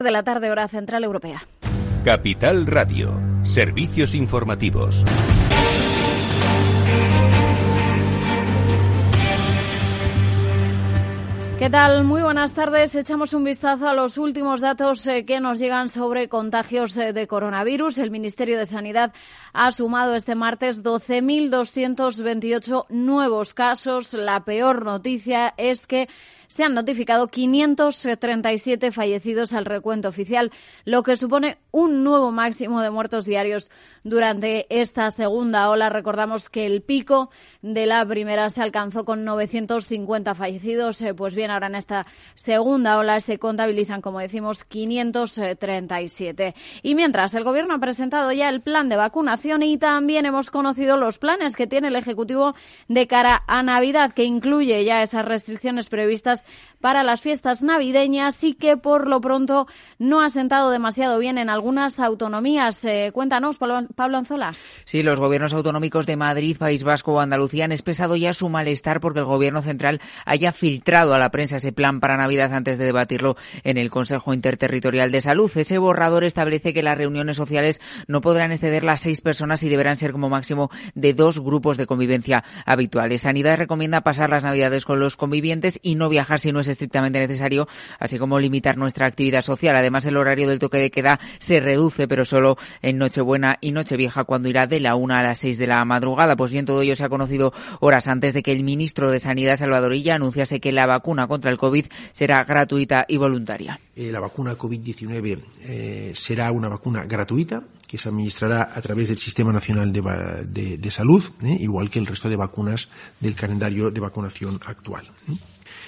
de la tarde hora central europea. Capital Radio, servicios informativos. ¿Qué tal? Muy buenas tardes. Echamos un vistazo a los últimos datos eh, que nos llegan sobre contagios eh, de coronavirus. El Ministerio de Sanidad ha sumado este martes 12.228 nuevos casos. La peor noticia es que se han notificado 537 fallecidos al recuento oficial, lo que supone un nuevo máximo de muertos diarios durante esta segunda ola. Recordamos que el pico de la primera se alcanzó con 950 fallecidos. Eh, pues bien, ahora en esta segunda ola se contabilizan, como decimos, 537. Y mientras, el Gobierno ha presentado ya el plan de vacunación y también hemos conocido los planes que tiene el Ejecutivo de cara a Navidad, que incluye ya esas restricciones previstas para las fiestas navideñas y que por lo pronto no ha sentado demasiado bien en algunas autonomías. Eh, cuéntanos, Pablo Anzola. Sí, los gobiernos autonómicos de Madrid, País Vasco o Andalucía han expresado ya su malestar porque el gobierno central haya filtrado a la prensa ese plan para Navidad antes de debatirlo en el Consejo Interterritorial de Salud. Ese borrador establece que las reuniones sociales no podrán exceder las seis personas y deberán ser como máximo de dos grupos de convivencia habituales. Sanidad recomienda pasar las Navidades con los convivientes y no viajar si no es estrictamente necesario, así como limitar nuestra actividad social. Además, el horario del toque de queda se reduce, pero solo en Nochebuena y Nochevieja, cuando irá de la una a las seis de la madrugada. Pues bien, todo ello se ha conocido horas antes de que el ministro de Sanidad, Salvadorilla, anunciase que la vacuna contra el COVID será gratuita y voluntaria. Eh, la vacuna COVID-19 eh, será una vacuna gratuita que se administrará a través del Sistema Nacional de, Salud, eh, igual que el resto de vacunas del calendario de vacunación actual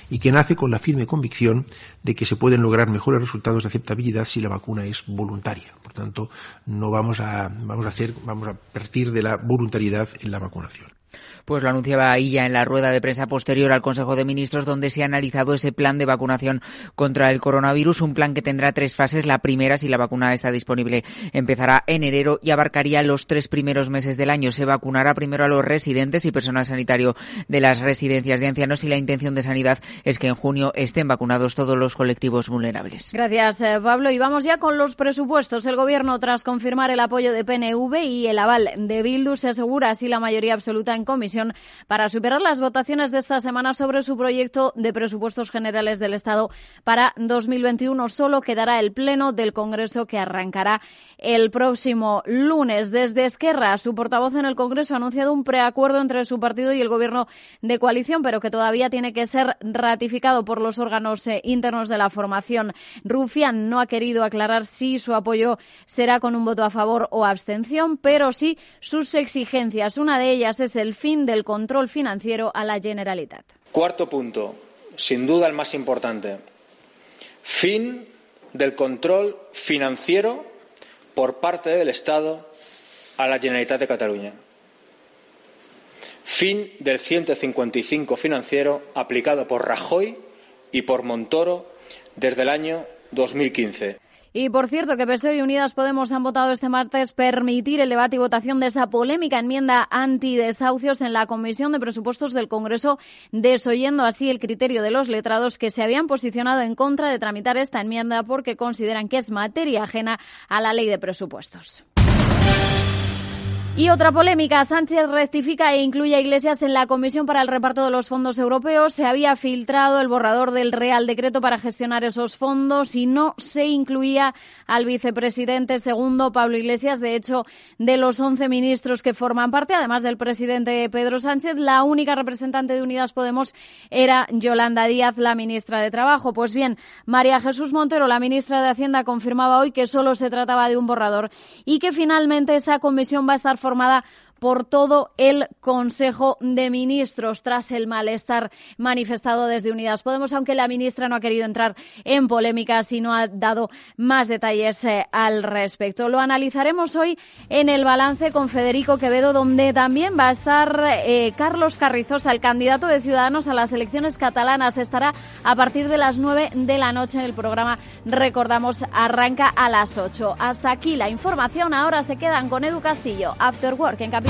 y que nace con la firme convicción de que se pueden lograr mejores resultados de aceptabilidad si la vacuna es voluntaria. Por tanto, no vamos a, vamos a hacer, vamos a partir de la voluntariedad en la vacunación. Pues lo anunciaba ya en la rueda de prensa posterior al Consejo de Ministros, donde se ha analizado ese plan de vacunación contra el coronavirus, un plan que tendrá tres fases. La primera, si la vacuna está disponible, empezará en enero y abarcaría los tres primeros meses del año. Se vacunará primero a los residentes y personal sanitario de las residencias de ancianos y la intención de sanidad es que en junio estén vacunados todos los colectivos vulnerables. Gracias, eh, Pablo. Y vamos ya con los presupuestos. El Gobierno, tras confirmar el apoyo de PNV y el aval de Bildu, se asegura así la mayoría absoluta en comisión para superar las votaciones de esta semana sobre su proyecto de presupuestos generales del Estado para 2021. Solo quedará el Pleno del Congreso que arrancará el próximo lunes. Desde Esquerra, su portavoz en el Congreso ha anunciado un preacuerdo entre su partido y el Gobierno de coalición, pero que todavía tiene que ser ratificado por los órganos eh, internos de la formación. Rufián no ha querido aclarar si su apoyo será con un voto a favor o abstención, pero sí sus exigencias. Una de ellas es el fin del control financiero a la Generalitat. Cuarto punto, sin duda el más importante. Fin del control financiero por parte del Estado a la Generalitat de Cataluña. Fin del 155 financiero aplicado por Rajoy y por Montoro desde el año 2015. Y por cierto, que PSOE y Unidas Podemos han votado este martes permitir el debate y votación de esa polémica enmienda antidesahucios en la Comisión de Presupuestos del Congreso, desoyendo así el criterio de los letrados que se habían posicionado en contra de tramitar esta enmienda porque consideran que es materia ajena a la ley de presupuestos. Y otra polémica, Sánchez rectifica e incluye a Iglesias en la Comisión para el Reparto de los Fondos Europeos. Se había filtrado el borrador del Real Decreto para gestionar esos fondos y no se incluía al vicepresidente segundo, Pablo Iglesias. De hecho, de los 11 ministros que forman parte, además del presidente Pedro Sánchez, la única representante de Unidas Podemos era Yolanda Díaz, la ministra de Trabajo. Pues bien, María Jesús Montero, la ministra de Hacienda, confirmaba hoy que solo se trataba de un borrador y que finalmente esa comisión va a estar formada por todo el Consejo de Ministros tras el malestar manifestado desde Unidas Podemos, aunque la ministra no ha querido entrar en polémicas y no ha dado más detalles eh, al respecto. Lo analizaremos hoy en el balance con Federico Quevedo, donde también va a estar eh, Carlos Carrizosa, el candidato de Ciudadanos a las elecciones catalanas. Estará a partir de las nueve de la noche en el programa. Recordamos, arranca a las ocho. Hasta aquí la información. Ahora se quedan con Edu Castillo, After Work en Capital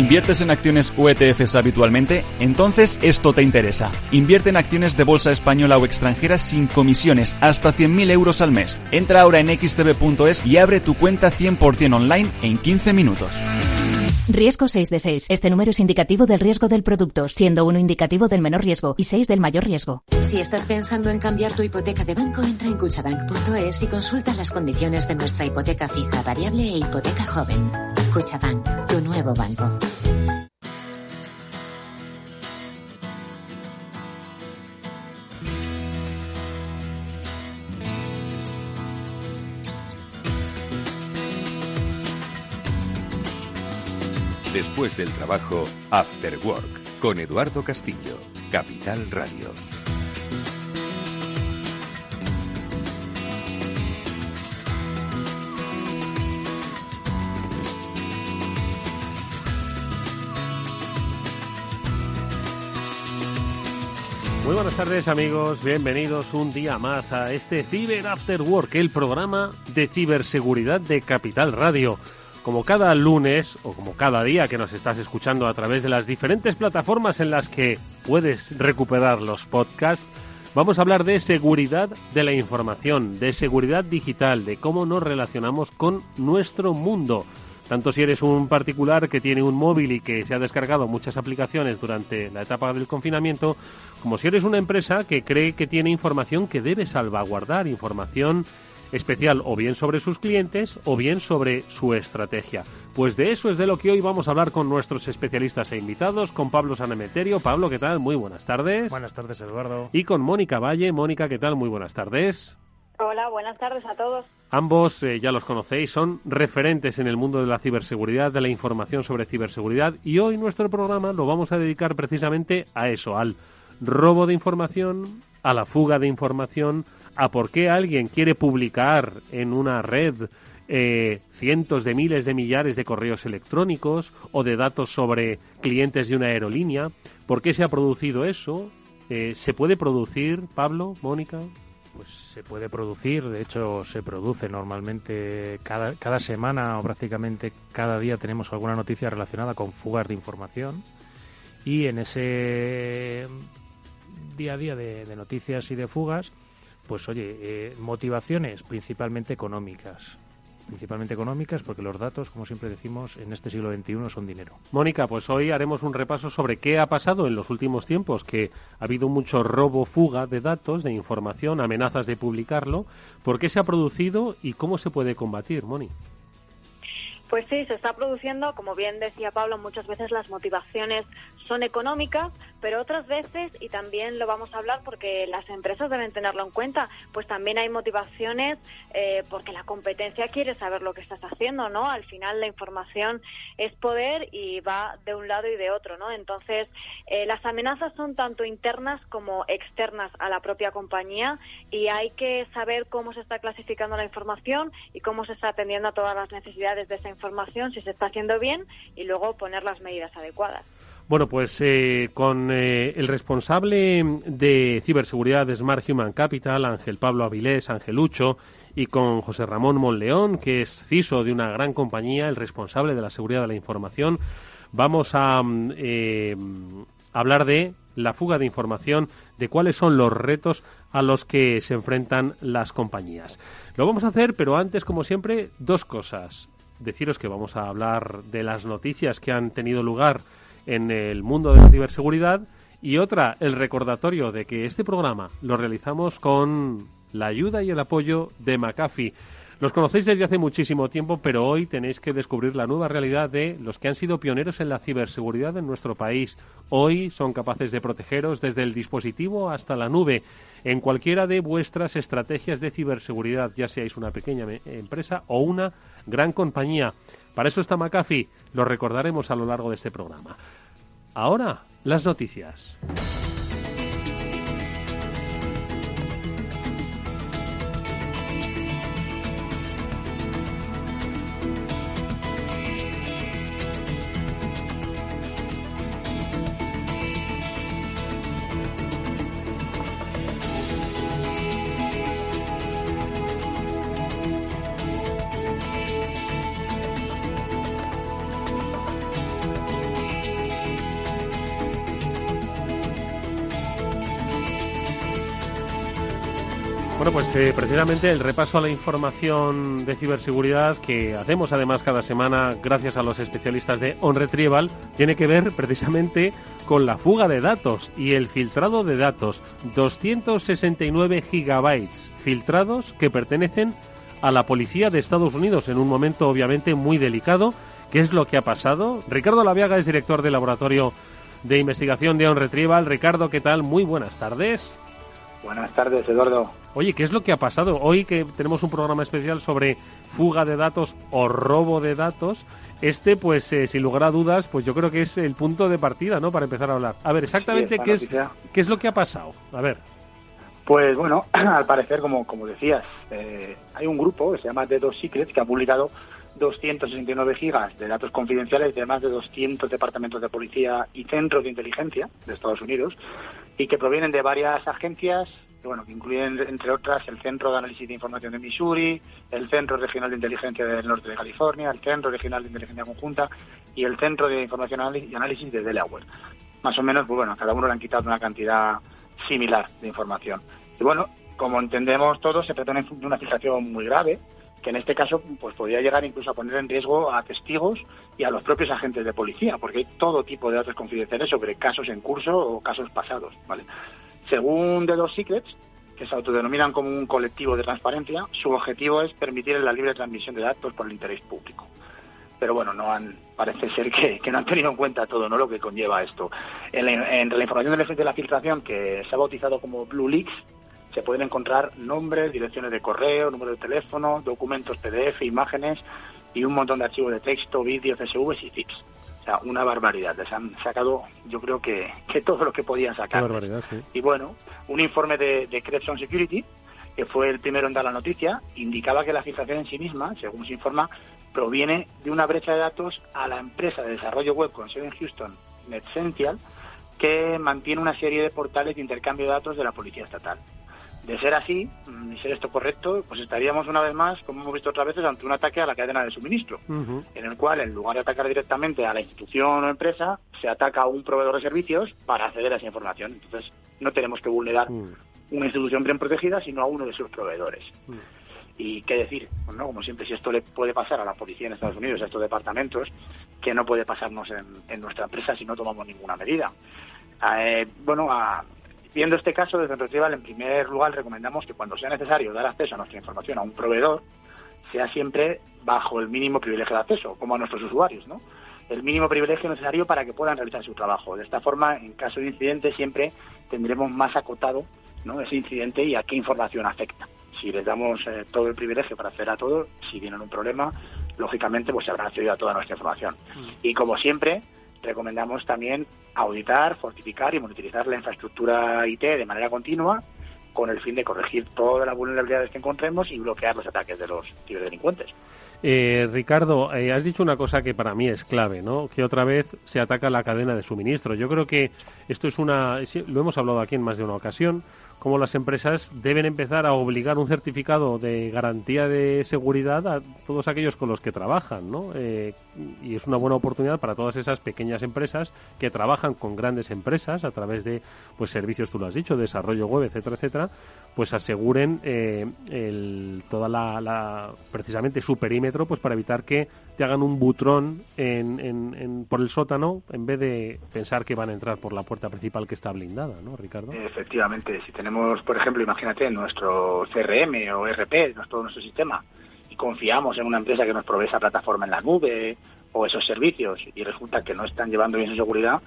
¿Inviertes en acciones o ETFs habitualmente? Entonces esto te interesa. Invierte en acciones de bolsa española o extranjera sin comisiones, hasta 100.000 euros al mes. Entra ahora en xtb.es y abre tu cuenta 100% online en 15 minutos. Riesgo 6 de 6. Este número es indicativo del riesgo del producto, siendo uno indicativo del menor riesgo y 6 del mayor riesgo. Si estás pensando en cambiar tu hipoteca de banco, entra en cuchabank.es y consulta las condiciones de nuestra hipoteca fija, variable e hipoteca joven. Cuchabank, tu nuevo banco. Después del trabajo, After Work, con Eduardo Castillo, Capital Radio. Muy buenas tardes amigos, bienvenidos un día más a este Ciber After Work, el programa de ciberseguridad de Capital Radio. Como cada lunes o como cada día que nos estás escuchando a través de las diferentes plataformas en las que puedes recuperar los podcasts, vamos a hablar de seguridad de la información, de seguridad digital, de cómo nos relacionamos con nuestro mundo. Tanto si eres un particular que tiene un móvil y que se ha descargado muchas aplicaciones durante la etapa del confinamiento, como si eres una empresa que cree que tiene información que debe salvaguardar, información especial o bien sobre sus clientes o bien sobre su estrategia. Pues de eso es de lo que hoy vamos a hablar con nuestros especialistas e invitados, con Pablo Sanemeterio. Pablo, ¿qué tal? Muy buenas tardes. Buenas tardes, Eduardo. Y con Mónica Valle. Mónica, ¿qué tal? Muy buenas tardes. Hola, buenas tardes a todos. Ambos, eh, ya los conocéis, son referentes en el mundo de la ciberseguridad, de la información sobre ciberseguridad y hoy nuestro programa lo vamos a dedicar precisamente a eso, al robo de información, a la fuga de información, a por qué alguien quiere publicar en una red eh, cientos de miles de millares de correos electrónicos o de datos sobre clientes de una aerolínea, por qué se ha producido eso, eh, ¿se puede producir, Pablo, Mónica? Pues se puede producir, de hecho se produce normalmente cada, cada semana o prácticamente cada día tenemos alguna noticia relacionada con fugas de información. Y en ese día a día de, de noticias y de fugas, pues oye, eh, motivaciones principalmente económicas principalmente económicas, porque los datos, como siempre decimos, en este siglo XXI son dinero. Mónica, pues hoy haremos un repaso sobre qué ha pasado en los últimos tiempos, que ha habido mucho robo, fuga de datos, de información, amenazas de publicarlo. ¿Por qué se ha producido y cómo se puede combatir, Moni? Pues sí, se está produciendo, como bien decía Pablo, muchas veces las motivaciones son económicas, pero otras veces, y también lo vamos a hablar porque las empresas deben tenerlo en cuenta, pues también hay motivaciones eh, porque la competencia quiere saber lo que estás haciendo, ¿no? Al final la información es poder y va de un lado y de otro, ¿no? Entonces, eh, las amenazas son tanto internas como externas a la propia compañía y hay que saber cómo se está clasificando la información y cómo se está atendiendo a todas las necesidades de esa información información, si se está haciendo bien y luego poner las medidas adecuadas. Bueno, pues eh, con eh, el responsable de ciberseguridad de Smart Human Capital, Ángel Pablo Avilés, Angelucho, y con José Ramón Monleón, que es CISO de una gran compañía, el responsable de la seguridad de la información, vamos a mm, eh, hablar de la fuga de información, de cuáles son los retos a los que se enfrentan las compañías. Lo vamos a hacer, pero antes, como siempre, dos cosas deciros que vamos a hablar de las noticias que han tenido lugar en el mundo de la ciberseguridad y otra, el recordatorio de que este programa lo realizamos con la ayuda y el apoyo de McAfee. Los conocéis desde hace muchísimo tiempo, pero hoy tenéis que descubrir la nueva realidad de los que han sido pioneros en la ciberseguridad en nuestro país. Hoy son capaces de protegeros desde el dispositivo hasta la nube en cualquiera de vuestras estrategias de ciberseguridad, ya seáis una pequeña empresa o una gran compañía. Para eso está McAfee, lo recordaremos a lo largo de este programa. Ahora, las noticias. Precisamente el repaso a la información de ciberseguridad que hacemos además cada semana gracias a los especialistas de OnRetrieval tiene que ver precisamente con la fuga de datos y el filtrado de datos. 269 gigabytes filtrados que pertenecen a la policía de Estados Unidos en un momento obviamente muy delicado. ¿Qué es lo que ha pasado? Ricardo Laviaga es director del laboratorio de investigación de OnRetrieval. Ricardo, ¿qué tal? Muy buenas tardes. Buenas tardes, Eduardo. Oye, ¿qué es lo que ha pasado? Hoy que tenemos un programa especial sobre fuga de datos o robo de datos, este, pues, eh, sin lugar a dudas, pues yo creo que es el punto de partida, ¿no? Para empezar a hablar. A ver, exactamente qué es, qué es lo que ha pasado. A ver. Pues bueno, al parecer, como, como decías, eh, hay un grupo que se llama The Dos Secrets que ha publicado 269 gigas de datos confidenciales de más de 200 departamentos de policía y centros de inteligencia de Estados Unidos y que provienen de varias agencias bueno, que incluyen, entre otras, el Centro de Análisis de Información de Missouri, el Centro Regional de Inteligencia del Norte de California, el Centro Regional de Inteligencia Conjunta y el Centro de Información y Análisis de Delaware. Más o menos, pues bueno, cada uno le han quitado una cantidad similar de información. Y bueno, como entendemos todos, se trata de una filtración muy grave, que en este caso pues podría llegar incluso a poner en riesgo a testigos y a los propios agentes de policía, porque hay todo tipo de datos confidenciales sobre casos en curso o casos pasados, ¿vale? Según The Dos Secrets, que se autodenominan como un colectivo de transparencia, su objetivo es permitir la libre transmisión de datos por el interés público. Pero bueno, no han, parece ser que, no han tenido en cuenta todo ¿no? lo que conlleva esto. En la, la información del de la filtración, que se ha bautizado como Blue Leaks, se pueden encontrar nombres, direcciones de correo, número de teléfono, documentos PDF, imágenes y un montón de archivos de texto, vídeos, CSVs y zips. Sea, una barbaridad. Les han sacado, yo creo que, que todo lo que podían sacar. Barbaridad, sí. Y bueno, un informe de, de Cresson Security, que fue el primero en dar la noticia, indicaba que la filtración en sí misma, según se informa, proviene de una brecha de datos a la empresa de desarrollo web con sede en Houston, NetCential, que mantiene una serie de portales de intercambio de datos de la Policía Estatal. De ser así, mm, y ser esto correcto, pues estaríamos una vez más, como hemos visto otras veces, ante un ataque a la cadena de suministro, en el cual, en lugar de atacar directamente a la institución o empresa, se ataca a un proveedor de servicios para acceder a esa información. Entonces, no tenemos que vulnerar Mm. una institución bien protegida, sino a uno de sus proveedores. Mm. Y qué decir, pues no, como siempre, si esto le puede pasar a la policía en Estados Unidos, a estos departamentos, que no puede pasarnos en, en nuestra empresa si no tomamos ninguna medida. Eh, bueno, a, viendo este caso, desde Retrieval, en primer lugar, recomendamos que cuando sea necesario dar acceso a nuestra información a un proveedor, sea siempre bajo el mínimo privilegio de acceso, como a nuestros usuarios, ¿no? El mínimo privilegio necesario para que puedan realizar su trabajo. De esta forma, en caso de incidente, siempre tendremos más acotado ¿no? ese incidente y a qué información afecta. Si les damos eh, todo el privilegio para acceder a todo, si tienen un problema, lógicamente pues se habrán accedido a toda nuestra información. Y como siempre, recomendamos también auditar, fortificar y monitorizar la infraestructura IT de manera continua con el fin de corregir todas las vulnerabilidades que encontremos y bloquear los ataques de los ciberdelincuentes. Eh, Ricardo, eh, has dicho una cosa que para mí es clave, ¿no? Que otra vez se ataca la cadena de suministro. Yo creo que esto es una, lo hemos hablado aquí en más de una ocasión, como las empresas deben empezar a obligar un certificado de garantía de seguridad a todos aquellos con los que trabajan, ¿no? Eh, y es una buena oportunidad para todas esas pequeñas empresas que trabajan con grandes empresas a través de, pues, servicios, tú lo has dicho, desarrollo web, etcétera, etcétera, pues aseguren eh, el, toda la, precisamente su perímetro, pues para evitar que te hagan un butrón en, en, en, por el sótano en vez de pensar que van a entrar por la puerta principal que está blindada, ¿no, Ricardo? Efectivamente, si tenemos, por ejemplo, imagínate nuestro CRM o ERP, todo nuestro sistema, y confiamos en una empresa que nos provee esa plataforma en la nube o esos servicios y resulta que no están llevando bien su seguridad,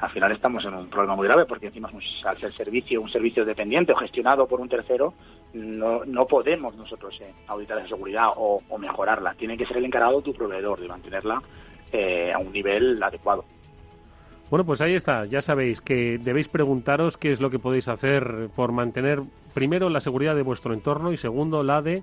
al final estamos en un problema muy grave porque encima al ser servicio un servicio dependiente o gestionado por un tercero no, no podemos nosotros eh, auditar esa seguridad o, o, mejorarla. Tiene que ser el encargado tu proveedor de mantenerla eh, a un nivel adecuado bueno, pues ahí está. Ya sabéis que debéis preguntaros qué es lo que podéis hacer por mantener, primero, la seguridad de vuestro entorno y, segundo, la de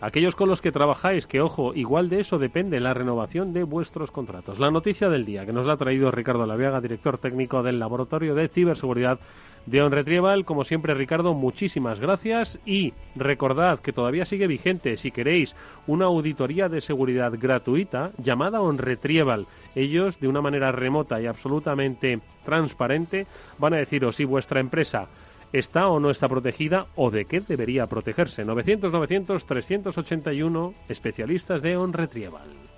aquellos con los que trabajáis, que ojo, igual de eso depende la renovación de vuestros contratos. La noticia del día que nos la ha traído Ricardo Laviaga, director técnico del Laboratorio de Ciberseguridad de OnRetrieval. Como siempre, Ricardo, muchísimas gracias y recordad que todavía sigue vigente. Si queréis una auditoría de seguridad gratuita, llamada OnRetrieval. Ellos, de una manera remota y absolutamente transparente, van a deciros si vuestra empresa está o no está protegida o de qué debería protegerse. 900-900-381 especialistas de On Retrieval.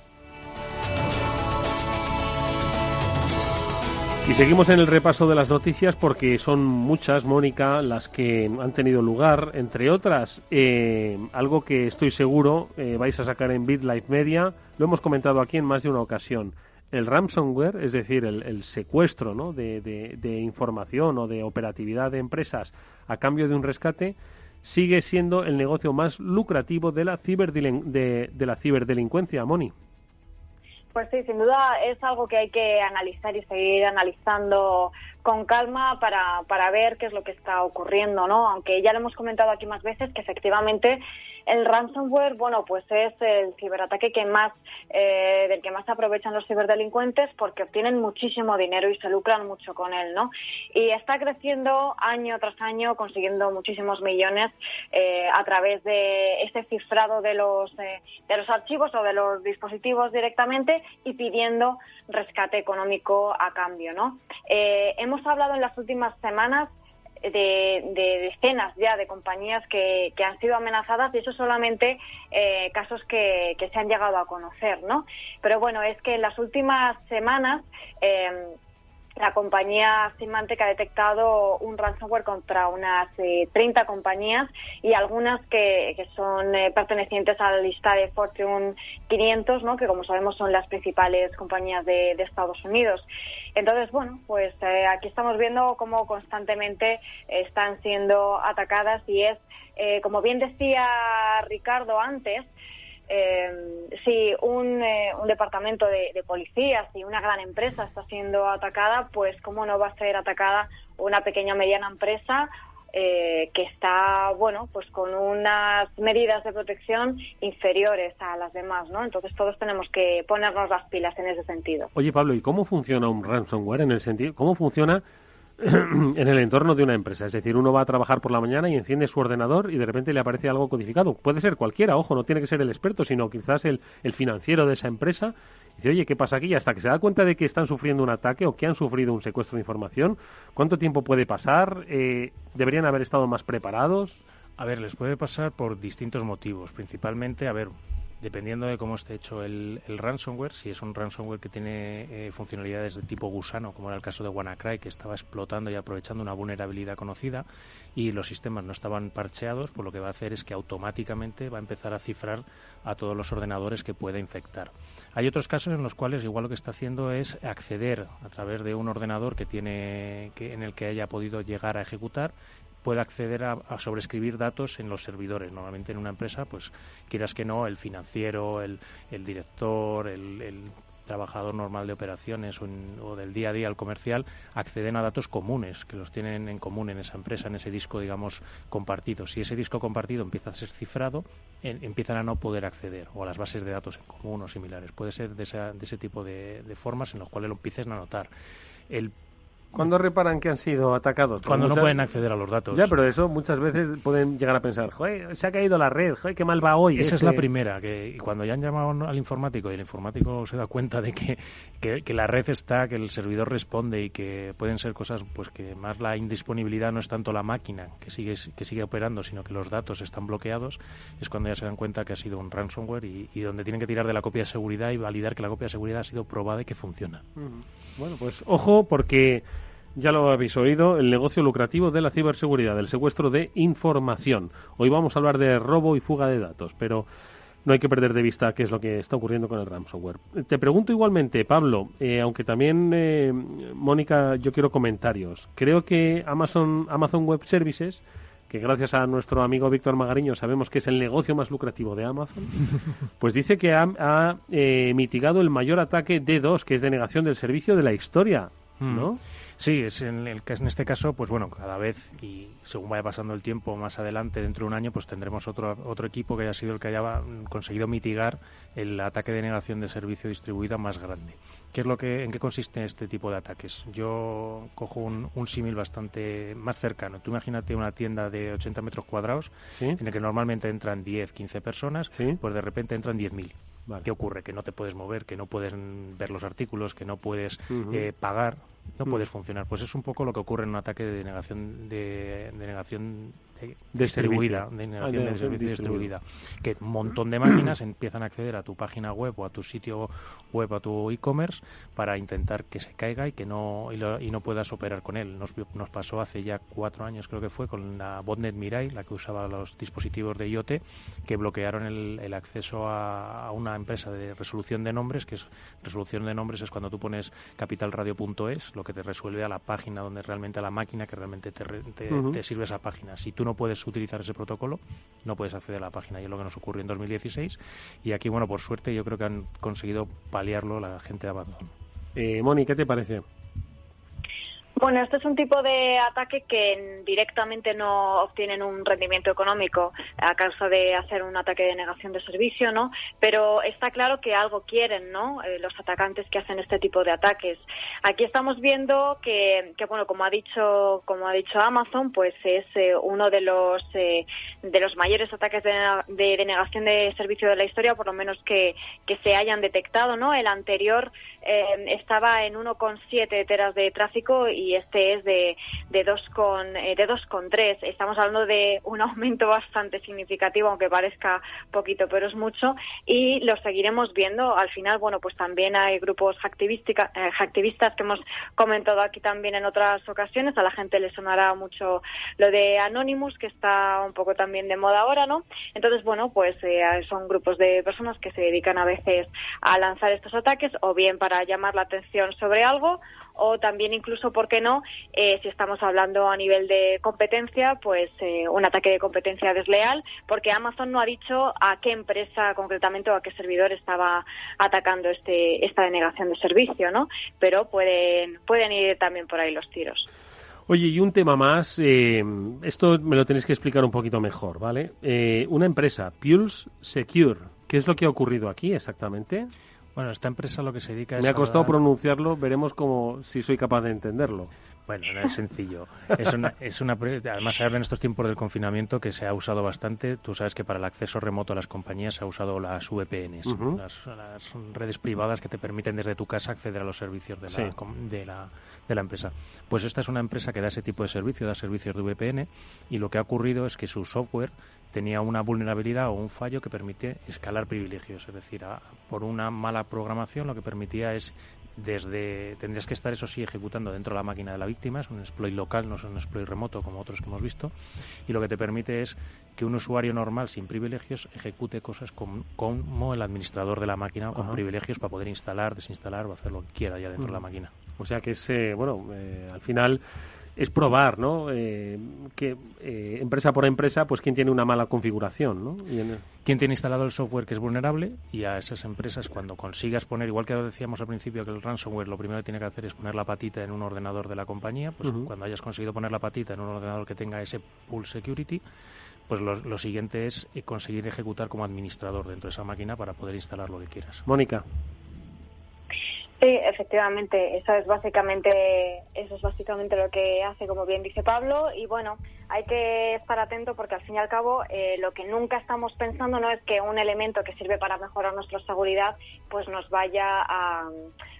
Y seguimos en el repaso de las noticias porque son muchas, Mónica, las que han tenido lugar, entre otras, eh, algo que estoy seguro eh, vais a sacar en BitLife Media, lo hemos comentado aquí en más de una ocasión. El ransomware, es decir, el, secuestro ¿no? de, información o de operatividad de empresas a cambio de un rescate, sigue siendo el negocio más lucrativo de la, de, de la ciberdelincuencia, Moni. Pues sí, sin duda es algo que hay que analizar y seguir analizando con calma para, para ver qué es lo que está ocurriendo, ¿no? Aunque ya lo hemos comentado aquí más veces que efectivamente el ransomware, bueno, pues es el ciberataque que más, eh, del que más aprovechan los ciberdelincuentes porque obtienen muchísimo dinero y se lucran mucho con él, ¿no? Y está creciendo año tras año, consiguiendo muchísimos millones eh, a través de ese cifrado de los, eh, de los archivos o de los dispositivos directamente y pidiendo rescate económico a cambio, ¿no? hemos hablado en las últimas semanas de, decenas ya de compañías que, han sido amenazadas y eso solamente eh, casos que, se han llegado a conocer, ¿no? Pero bueno, es que en las últimas semanas eh, la compañía Symantec ha detectado un ransomware contra unas 30 eh, compañías y algunas que, son eh, pertenecientes a la lista de Fortune 500, ¿no? que como sabemos son las principales compañías de, Estados Unidos. Entonces, bueno, pues eh, aquí estamos viendo cómo constantemente están siendo atacadas y es, como bien decía Ricardo antes, eh, si un, eh, un departamento de, policía, si una gran empresa está siendo atacada, pues cómo no va a ser atacada una pequeña o mediana empresa eh, que está, bueno, pues con unas medidas de protección inferiores a las demás, ¿no? Entonces todos tenemos que ponernos las pilas en ese sentido. Oye, Pablo, ¿y cómo funciona un ransomware en el sentido, cómo funciona en el entorno de una empresa. Es decir, uno va a trabajar por la mañana y enciende su ordenador y de repente le aparece algo codificado. Puede ser cualquiera, ojo, no tiene que ser el experto, sino quizás el, el financiero de esa empresa. Y dice, oye, ¿qué pasa aquí? Y hasta que se da cuenta de que están sufriendo un ataque o que han sufrido un secuestro de información, ¿cuánto tiempo puede pasar? Eh, ¿Deberían haber estado más preparados? A ver, les puede pasar por distintos motivos. Principalmente, a ver, dependiendo de cómo esté hecho el, ransomware, si es un ransomware que tiene eh, funcionalidades de tipo gusano, como era el caso de WannaCry, que estaba explotando y aprovechando una vulnerabilidad conocida y los sistemas no estaban parcheados, pues lo que va a hacer es que automáticamente va a empezar a cifrar a todos los ordenadores que pueda infectar. Hay otros casos en los cuales igual lo que está haciendo es acceder a través de un ordenador que tiene que, en el que haya podido llegar a ejecutar puede acceder a, sobreescribir datos en los servidores. Normalmente en una empresa, pues quieras que no, el financiero, el, el director, el, trabajador normal de operaciones o, del día a día, el comercial, acceden a datos comunes, que los tienen en común en esa empresa, en ese disco, digamos, compartido. Si ese disco compartido empieza a ser cifrado, empiezan a no poder acceder, o a las bases de datos en común o similares. Puede ser de, de ese tipo de, de formas en las cuales lo empiecen a notar. El ¿Cuándo reparan que han sido atacados? Cuando no pueden acceder a los datos. Ya, pero eso muchas veces pueden llegar a pensar, joder, se ha caído la red, joder, qué mal va hoy. Esa es la primera, que cuando ya han llamado al informático y el informático se da cuenta de que, que, la red está, que el servidor responde y que pueden ser cosas, pues que más la indisponibilidad no es tanto la máquina que sigue, que sigue operando, sino que los datos están bloqueados, es cuando ya se dan cuenta que ha sido un ransomware y, donde tienen que tirar de la copia de seguridad y validar que la copia de seguridad ha sido probada y que funciona. Bueno, pues ojo porque ya lo habéis oído, el negocio lucrativo de la ciberseguridad, el secuestro de información. Hoy vamos a hablar de robo y fuga de datos, pero no hay que perder de vista qué es lo que está ocurriendo con el ransomware. Te pregunto igualmente, Pablo, eh, aunque también, eh, Mónica, yo quiero comentarios. Creo que Amazon, Amazon Web Services que gracias a nuestro amigo Víctor Magariño sabemos que es el negocio más lucrativo de Amazon, pues dice que ha, eh, mitigado el mayor ataque D2, que es denegación del servicio de la historia, ¿no? Hmm. Sí, es en, el, en este caso, pues bueno, cada vez y según vaya pasando el tiempo, más adelante, dentro de un año, pues tendremos otro, otro equipo que haya sido el que haya conseguido mitigar el ataque de negación de servicio distribuida más grande. ¿Qué es lo que, ¿En qué consiste este tipo de ataques? Yo cojo un, un símil bastante más cercano. Tú imagínate una tienda de 80 metros cuadrados en la que normalmente entran 10, 15 personas, pues de repente entran 10.000. ¿Qué ocurre? Que no te puedes mover, que no puedes ver los artículos, que no puedes eh, pagar no Mm. puedes funcionar. Pues es un poco lo que ocurre en un ataque de denegación de, de negación distribuida, de negación de de, negación servicio distribuida. que un montón de máquinas empiezan a acceder a tu página web o a tu sitio web, a tu e-commerce para intentar que se caiga y que no y, lo- y no puedas operar con él. Nos, nos pasó hace ya cuatro años, creo que fue, con la botnet Mirai, la que usaba los dispositivos de IoT, que bloquearon el, el acceso a, a una empresa de resolución de nombres, que es resolución de nombres es cuando tú pones capitalradio.es, lo que te resuelve a la página donde realmente a la máquina que realmente te, te- te sirve esa página. Si tú no puedes utilizar ese protocolo, no puedes acceder a la página y es lo que nos ocurrió en 2016 y aquí, bueno, por suerte yo creo que han conseguido paliarlo la gente de Amazon. Eh, Moni, ¿qué te parece? Bueno, este es un tipo de ataque que directamente no obtienen un rendimiento económico a causa de hacer un ataque de negación de servicio, ¿no? Pero está claro que algo quieren, ¿no? Eh, los atacantes que hacen este tipo de ataques. Aquí estamos viendo que, que, bueno, como ha dicho, como ha dicho Amazon, pues es eh, uno de los eh, de los mayores ataques de, de denegación de servicio de la historia, por lo menos que, que se hayan detectado, ¿no? El anterior eh, estaba en 1,7 teras de tráfico y este es de, de 2,3. Eh, de 2,3. Estamos hablando de un aumento bastante significativo, aunque parezca poquito, pero es mucho. Y lo seguiremos viendo. Al final, bueno, pues también hay grupos hacktivística- eh, hacktivistas que hemos comentado aquí también en otras ocasiones. A la gente le sonará mucho lo de Anonymous, que está un poco también de moda ahora, ¿no? Entonces, bueno, pues eh, son grupos de personas que se dedican a veces a lanzar estos ataques o bien para llamar la atención sobre algo o también incluso, ¿por qué no? Eh, si estamos hablando a nivel de competencia, pues eh, un ataque de competencia desleal, porque Amazon no ha dicho a qué empresa concretamente o a qué servidor estaba atacando este, esta denegación de servicio, ¿no? Pero pueden, pueden ir también por ahí los tiros. Oye, y un tema más, eh, esto me lo tenéis que explicar un poquito mejor, ¿vale? Eh, una empresa, Pulse Secure, ¿qué es lo que ha ocurrido aquí exactamente? Bueno, esta empresa lo que se dedica es Me ha costado pronunciarlo, veremos como si soy capaz de entenderlo. Bueno, no es sencillo. Es una, es una, además, ahora en estos tiempos del confinamiento que se ha usado bastante. Tú sabes que para el acceso remoto a las compañías se ha usado las VPNs, las, las redes privadas que te permiten desde tu casa acceder a los servicios de la, Sí. de la, de la empresa. Pues esta es una empresa que da ese tipo de servicio, da servicios de VPN y lo que ha ocurrido es que su software tenía una vulnerabilidad o un fallo que permite escalar privilegios, es decir, a- por una mala programación lo que permitía es desde tendrías que estar eso sí ejecutando dentro de la máquina de la víctima, es un exploit local, no es un exploit remoto como otros que hemos visto, y lo que te permite es que un usuario normal sin privilegios ejecute cosas com- como el administrador de la máquina con Ajá. privilegios para poder instalar, desinstalar o hacer lo que quiera ya dentro de la Mm. máquina. O sea que es, eh, bueno, eh, al final es probar, ¿no? Eh, que eh, empresa por empresa, pues quién tiene una mala configuración, ¿no? Y en- quién tiene instalado el software que es vulnerable y a esas empresas cuando consigas poner, igual que decíamos al principio que el ransomware lo primero que tiene que hacer es poner la patita en un ordenador de la compañía, pues cuando hayas conseguido poner la patita en un ordenador que tenga ese pool security, pues lo, lo siguiente es eh, conseguir ejecutar como administrador dentro de esa máquina para poder instalar lo que quieras. Mónica. Sí, efectivamente, eso es básicamente eso es básicamente lo que hace, como bien dice Pablo, y bueno, hay que estar atento porque al fin y al cabo eh, lo que nunca estamos pensando no es que un elemento que sirve para mejorar nuestra seguridad pues nos vaya a,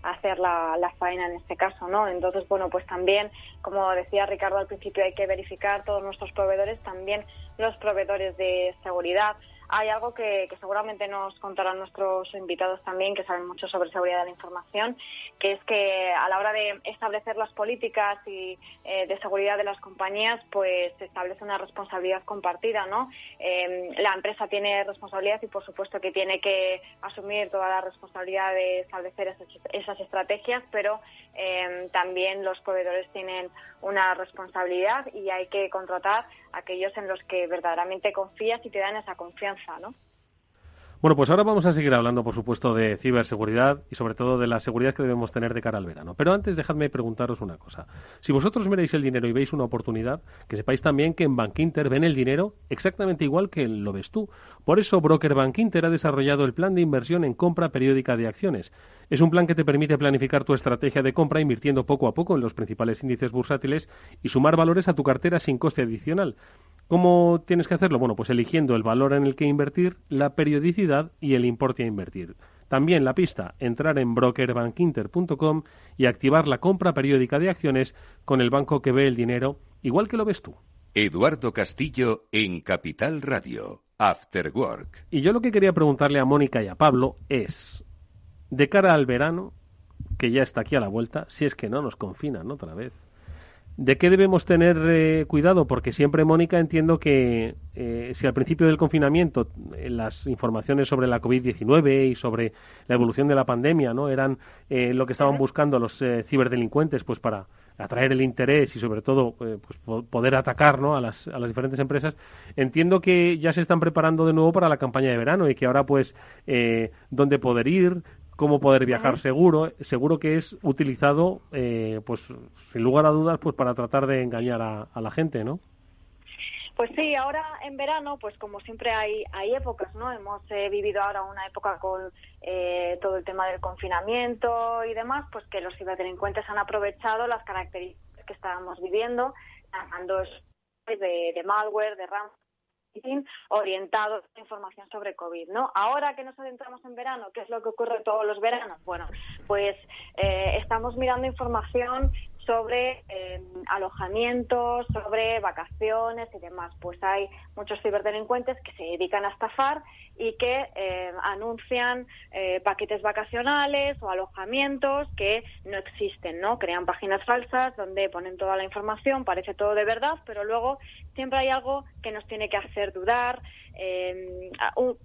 a hacer la, la faena en este caso, ¿no? Entonces, bueno, pues también, como decía Ricardo al principio, hay que verificar todos nuestros proveedores, también los proveedores de seguridad hay algo que, que, seguramente nos contarán nuestros invitados también, que saben mucho sobre seguridad de la información, que es que a la hora de establecer las políticas y eh, de seguridad de las compañías, pues se establece una responsabilidad compartida, ¿no? Eh, la empresa tiene responsabilidad y, por supuesto, que tiene que asumir toda la responsabilidad de establecer esas, estrategias, pero eh, también los proveedores tienen una responsabilidad y hay que contratar aquellos en los que verdaderamente confías y te dan esa confianza. ¿no? Bueno, pues ahora vamos a seguir hablando, por supuesto, de ciberseguridad y sobre todo de la seguridad que debemos tener de cara al verano. Pero antes, dejadme preguntaros una cosa. Si vosotros miráis el dinero y veis una oportunidad, que sepáis también que en Bankinter ven el dinero exactamente igual que lo ves tú. Por eso, Broker Bankinter ha desarrollado el plan de inversión en compra periódica de acciones. Es un plan que te permite planificar tu estrategia de compra invirtiendo poco a poco en los principales índices bursátiles y sumar valores a tu cartera sin coste adicional. ¿Cómo tienes que hacerlo? Bueno, pues eligiendo el valor en el que invertir, la periodicidad y el importe a invertir. También la pista, entrar en brokerbankinter.com y activar la compra periódica de acciones con el banco que ve el dinero igual que lo ves tú. Eduardo Castillo en Capital Radio, After Work. Y yo lo que quería preguntarle a Mónica y a Pablo es, de cara al verano, que ya está aquí a la vuelta, si es que no nos confinan otra vez, ¿De qué debemos tener eh, cuidado? Porque siempre, Mónica, entiendo que eh, si al principio del confinamiento eh, las informaciones sobre la COVID-19 y sobre la evolución de la pandemia no eran lo que estaban buscando los ciberdelincuentes pues para atraer el interés y sobre todo pues, poder atacar ¿no? a, las, a las diferentes empresas, entiendo que ya se están preparando de nuevo para la campaña de verano y que ahora pues dónde poder ir, cómo poder viajar seguro, seguro que es utilizado, eh, pues sin lugar a dudas, pues para tratar de engañar a, la gente, ¿no? Pues sí, ahora en verano, pues como siempre hay, hay épocas, ¿no? Hemos eh, vivido ahora una época con eh, todo el tema del confinamiento y demás, pues que los ciberdelincuentes han aprovechado las características que estábamos viviendo, lanzando de, de malware, de RAM orientados a información sobre COVID, ¿no? Ahora que nos adentramos en verano, ¿qué es lo que ocurre todos los veranos? Bueno, pues eh, estamos mirando información sobre eh, alojamientos, sobre vacaciones y demás. Pues hay muchos ciberdelincuentes que se dedican a estafar y que eh, anuncian eh, paquetes vacacionales o alojamientos que no existen, ¿no? Crean páginas falsas donde ponen toda la información, parece todo de verdad, pero luego siempre hay algo que nos tiene que hacer dudar, eh,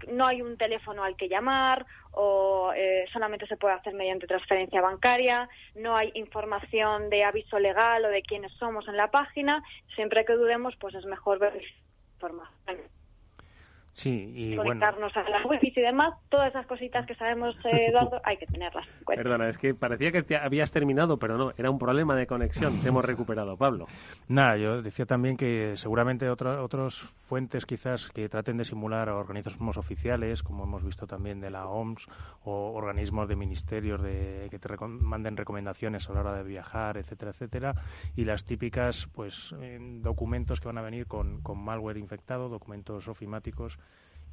no hay un teléfono al que llamar o solamente se puede hacer mediante transferencia bancaria, no hay información de aviso legal o de quiénes somos en la página, siempre que dudemos pues es mejor ver información. Sí, y conectarnos a la wifi y demás, todas esas cositas que sabemos, eh, Eduardo, hay que tenerlas en cuenta. Perdona, es que parecía que habías terminado, pero no, era un problema de conexión. Te hemos recuperado, Pablo. Nada, yo decía también que seguramente otras otros fuentes quizás que traten de simular a organismos oficiales, como hemos visto también de la OMS, o organismos de ministerios de, que te manden recomendaciones a la hora de viajar, etcétera, etcétera, y las típicas pues documentos que van a venir con, con malware infectado, documentos ofimáticos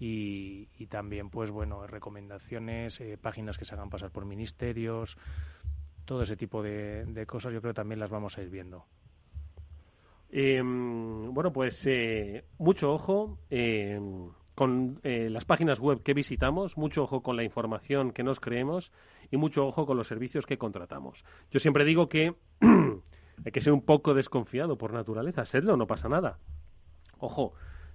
y, también, pues bueno, recomendaciones, eh, páginas que se hagan pasar por ministerios, todo ese tipo de, cosas yo creo que también las vamos a ir viendo. Em, bueno, pues eh, mucho ojo em, con eh, las páginas web que visitamos, mucho ojo con la información que nos creemos y mucho ojo con los servicios que contratamos. Yo siempre digo que hay que ser un poco desconfiado por naturaleza, serlo, no pasa nada. Ojo,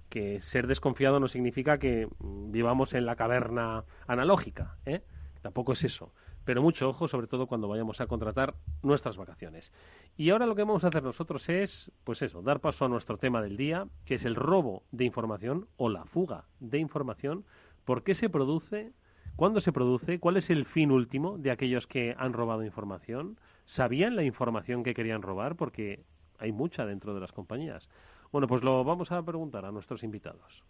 que ser desconfiado no significa que vivamos en la caverna analógica, ¿eh? Tampoco es eso. Pero mucho ojo, sobre todo cuando vayamos a contratar nuestras vacaciones. Y ahora lo que vamos a hacer nosotros es, pues eso, dar paso a nuestro tema del día, que es el robo de información o la fuga de información. ¿Por qué se produce? ¿Cuándo se produce? ¿Cuál es el fin último de aquellos que han robado información? ¿Sabían la información que querían robar? Porque hay mucha dentro de las compañías. Bueno, pues lo vamos a preguntar a nuestros invitados.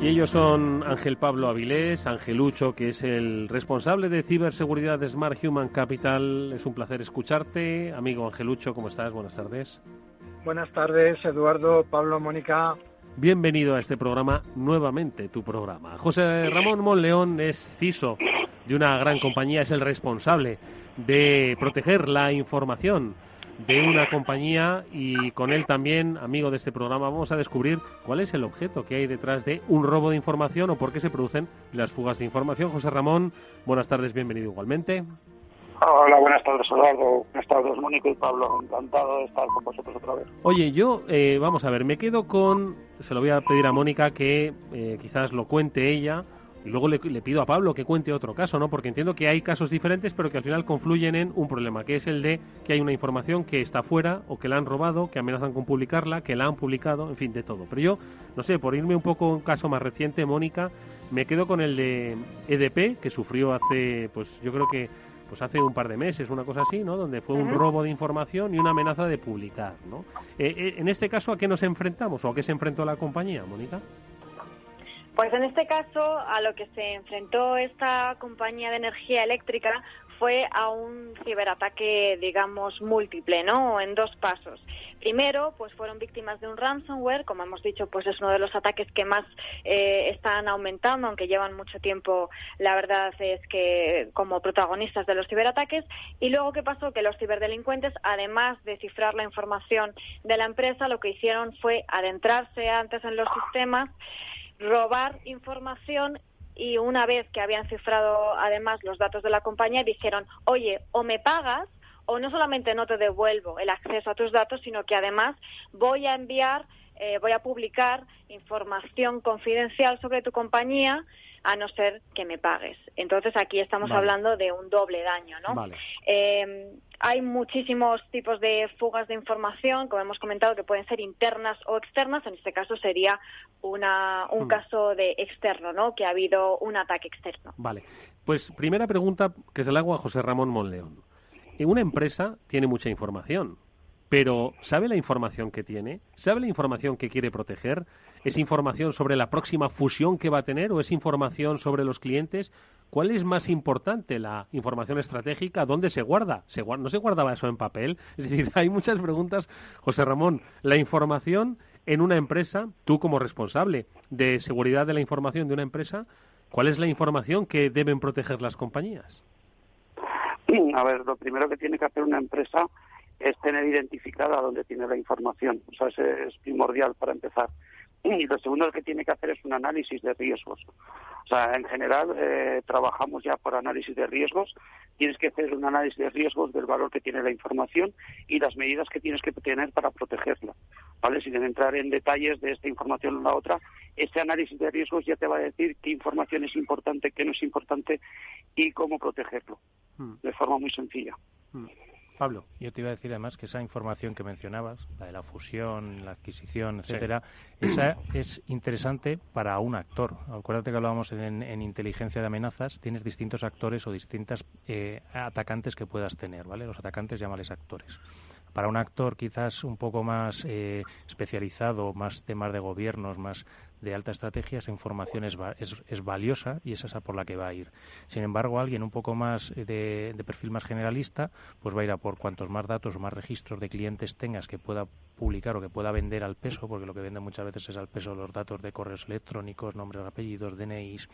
Y ellos son Ángel Pablo Avilés, Angelucho, que es el responsable de ciberseguridad de Smart Human Capital. Es un placer escucharte. Amigo Angelucho, ¿cómo estás? Buenas tardes. Buenas tardes, Eduardo, Pablo, Mónica. Bienvenido a este programa, nuevamente tu programa. José Ramón Monleón es CISO de una gran compañía, es el responsable de proteger la información de una compañía y con él también, amigo de este programa, vamos a descubrir cuál es el objeto que hay detrás de un robo de información o por qué se producen las fugas de información. José Ramón, buenas tardes, bienvenido igualmente. Hola, buenas tardes, Eduardo. Buenas tardes, Mónica y Pablo. Encantado de estar con vosotros otra vez. Oye, yo, eh, vamos a ver, me quedo con. Se lo voy a pedir a Mónica que eh, quizás lo cuente ella. Y luego le, pido a Pablo que cuente otro caso, ¿no? Porque entiendo que hay casos diferentes, pero que al final confluyen en un problema, que es el de que hay una información que está fuera o que la han robado, que amenazan con publicarla, que la han publicado, en fin, de todo. Pero yo, no sé, por irme un poco a un caso más reciente, Mónica, me quedo con el de EDP, que sufrió hace, pues yo creo que pues hace un par de meses, una cosa así, ¿no? Donde fue un robo de información y una amenaza de publicar, ¿no? Eh, eh, en este caso, ¿a qué nos enfrentamos o a qué se enfrentó la compañía, Mónica? Pues en este caso, a lo que se enfrentó esta compañía de energía eléctrica fue a un ciberataque, digamos, múltiple, ¿no? En dos pasos. Primero, pues fueron víctimas de un ransomware, como hemos dicho, pues es uno de los ataques que más eh, están aumentando, aunque llevan mucho tiempo, la verdad es que como protagonistas de los ciberataques. Y luego, ¿qué pasó? Que los ciberdelincuentes, además de cifrar la información de la empresa, lo que hicieron fue adentrarse antes en los sistemas, robar información y una vez que habían cifrado además los datos de la compañía dijeron, oye, o me pagas o no solamente no te devuelvo el acceso a tus datos, sino que además voy a enviar, eh, voy a publicar información confidencial sobre tu compañía a no ser que me pagues. Entonces aquí estamos hablando de un doble daño, ¿no? Eh, hay muchísimos tipos de fugas de información, como hemos comentado, que pueden ser internas o externas. En este caso sería una, un mm. caso de externo, ¿no? Que ha habido un ataque externo. Vale. Pues primera pregunta que se le hago a José Ramón Monleón. Una empresa tiene mucha información, pero ¿sabe la información que tiene? ¿Sabe la información que quiere proteger? ¿Es información sobre la próxima fusión que va a tener o es información sobre los clientes? ¿Cuál es más importante, la información estratégica? ¿Dónde se guarda? ¿Se ¿No se guardaba eso en papel? Es decir, hay muchas preguntas. José Ramón, la información en una empresa, tú como responsable de seguridad de la información de una empresa, ¿cuál es la información que deben proteger las compañías? A ver, lo primero que tiene que hacer una empresa es tener identificada dónde tiene la información. O sea, ese es primordial para empezar. Y lo segundo que tiene que hacer es un análisis de riesgos. O sea, en general eh, trabajamos ya por análisis de riesgos. Tienes que hacer un análisis de riesgos del valor que tiene la información y las medidas que tienes que tener para protegerla. ¿Vale? Sin entrar en detalles de esta información o la otra, ese análisis de riesgos ya te va a decir qué información es importante, qué no es importante y cómo protegerlo. Hmm. De forma muy sencilla. Hmm. Pablo. Yo te iba a decir además que esa información que mencionabas, la de la fusión, la adquisición, etcétera, esa es interesante para un actor. Acuérdate que hablábamos en, inteligencia de amenazas, tienes distintos actores o distintas eh, atacantes que puedas tener, ¿vale? Los atacantes llámales actores. Para un actor quizás un poco más eh, especializado, más temas de gobiernos, más de alta estrategia, esa información es, es, valiosa y es esa por la que va a ir. Sin embargo, alguien un poco más eh, de, perfil más generalista, pues va a ir a por cuantos más datos o más registros de clientes tengas que pueda publicar o que pueda vender al peso, porque lo que vende muchas veces es al peso los datos de correos electrónicos, nombres, apellidos, DNIs,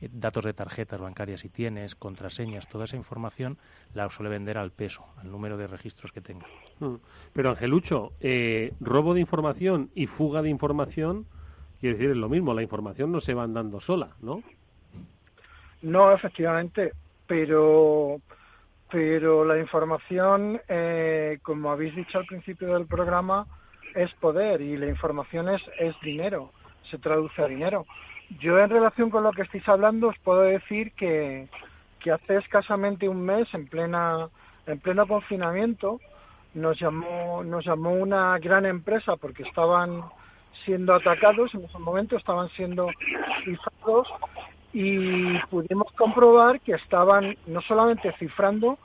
eh, datos de tarjetas bancarias si tienes, contraseñas, toda esa información la suele vender al peso, al número de registros que tenga. Mm. Pero Angelucho, eh, robo de información y fuga de información Quiere decir, es lo mismo, la información no se va andando sola, ¿no? No, efectivamente, pero, pero la información, eh, como habéis dicho al principio del programa, es poder y la información es, es dinero, se traduce a dinero. Yo en relación con lo que estáis hablando os puedo decir que, que hace escasamente un mes, en plena en pleno confinamiento, nos llamó nos llamó una gran empresa porque estaban siendo atacados, en ese momento estaban siendo cifrados y pudimos comprobar que estaban no solamente cifrando,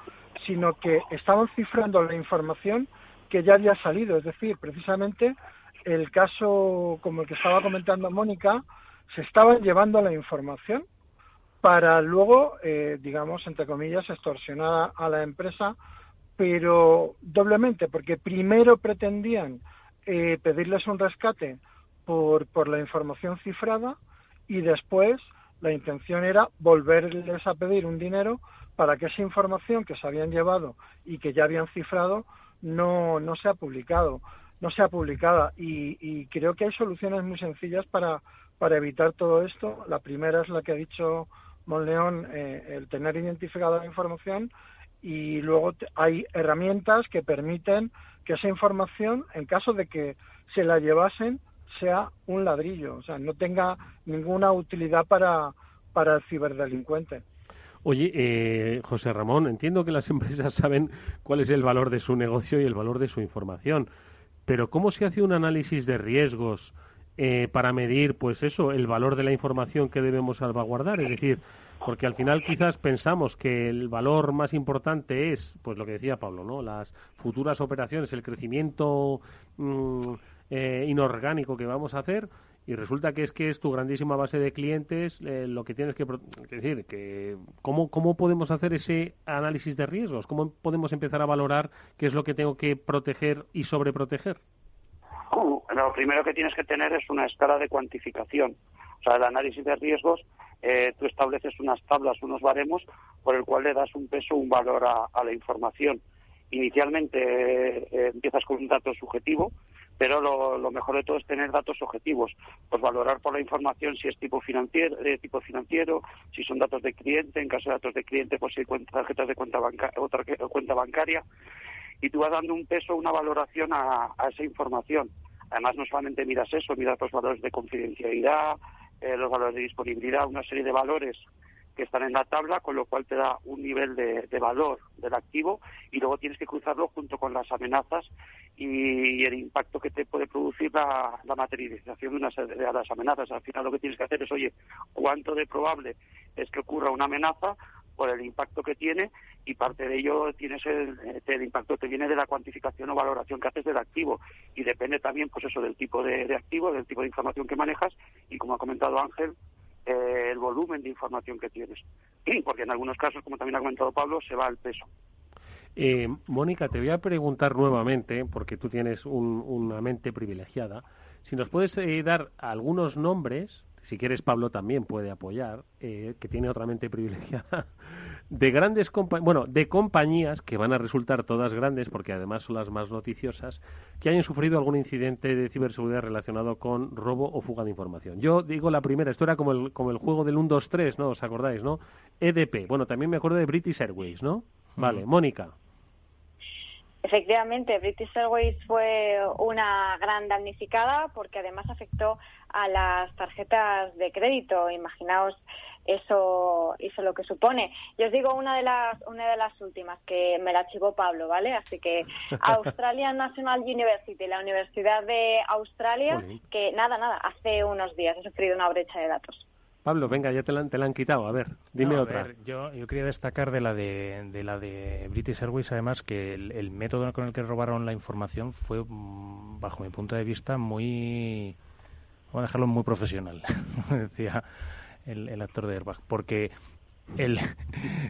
sino que estaban cifrando la información que ya había salido. Es decir, precisamente el caso como el que estaba comentando Mónica, se estaban llevando la información para luego, eh, digamos, entre comillas, extorsionar a la empresa, pero doblemente, porque primero pretendían eh, pedirles un rescate por, por la información cifrada y después la intención era volverles a pedir un dinero para que esa información que se habían llevado y que ya habían cifrado no, no sea publicado, no sea publicada. Y, y creo que hay soluciones muy sencillas para, para evitar todo esto. La primera es la que ha dicho Monleón, eh, el tener identificada la información y luego hay herramientas que permiten que esa información, en caso de que se la llevasen, sea un ladrillo, o sea, no tenga ninguna utilidad para, para el ciberdelincuente. Oye, eh, José Ramón, entiendo que las empresas saben cuál es el valor de su negocio y el valor de su información, pero ¿cómo se hace un análisis de riesgos eh, para medir, pues eso, el valor de la información que debemos salvaguardar? Es decir, porque al final quizás pensamos que el valor más importante es, pues lo que decía Pablo, ¿no? Las futuras operaciones, el crecimiento mm, eh, inorgánico que vamos a hacer y resulta que es que es tu grandísima base de clientes eh, lo que tienes que, decir que cómo cómo podemos hacer ese análisis de riesgos cómo podemos empezar a valorar qué es lo que tengo que proteger y sobreproteger lo primero que tienes que tener es una escala de cuantificación. O sea el análisis de riesgos eh, tú estableces unas tablas unos baremos por el cual le das un peso un valor a, la información. Inicialmente eh, empiezas con un dato subjetivo pero lo, mejor de todo es tener datos objetivos, pues valorar por la información si es tipo financiero, de tipo financiero, si son datos de cliente, en caso de datos de cliente, pues si hay tarjetas de cuenta, otra cuenta bancaria, y tú vas dando un peso, una valoración a, esa información. Además, no solamente miras eso, miras los valores de confidencialidad, eh, los valores de disponibilidad, una serie de valores que están en la tabla, con lo cual te da un nivel de, valor del activo y luego tienes que cruzarlo junto con las amenazas y, el impacto que te puede producir la, materialización de, una, de las amenazas. Al final lo que tienes que hacer es, oye, ¿cuánto de probable es que ocurra una amenaza? Por el impacto que tiene y parte de ello tienes el, el impacto que viene de la cuantificación o valoración que haces del activo y depende también pues eso del tipo de, activo, del tipo de información que manejas y como ha comentado Ángel, eh, el volumen de información que tienes. Porque en algunos casos, como también ha comentado Pablo, se va al peso. Eh, Mónica, te voy a preguntar nuevamente, porque tú tienes una mente privilegiada, si nos puedes eh, dar algunos nombres si quieres Pablo también puede apoyar, eh, que tiene otra mente privilegiada, de grandes bueno, de compañías que van a resultar todas grandes, porque además son las más noticiosas, que hayan sufrido algún incidente de ciberseguridad relacionado con robo o fuga de información. Yo digo la primera, esto era como el, como el juego del 1, 2, 3, ¿no? ¿Os acordáis, no? EDP, bueno, también me acuerdo de British Airways, ¿no? Vale, Mónica. Efectivamente, British Airways fue una gran damnificada porque además afectó a las tarjetas de crédito. Imaginaos eso eso lo que supone. Yo os digo una de las una de las últimas que me la archivó Pablo, ¿vale? Así que Australian National University, la Universidad de Australia, que nada, nada, hace unos días ha sufrido una brecha de datos. Pablo, venga, ya te la, te la han quitado. A ver, dime otra. yo, yo quería destacar de la de, de la de British Airways, además, que el, método con el que robaron la información fue, mm, bajo mi punto de vista, muy... Voy a dejarlo muy profesional, decía el, el actor de Airbag, porque el,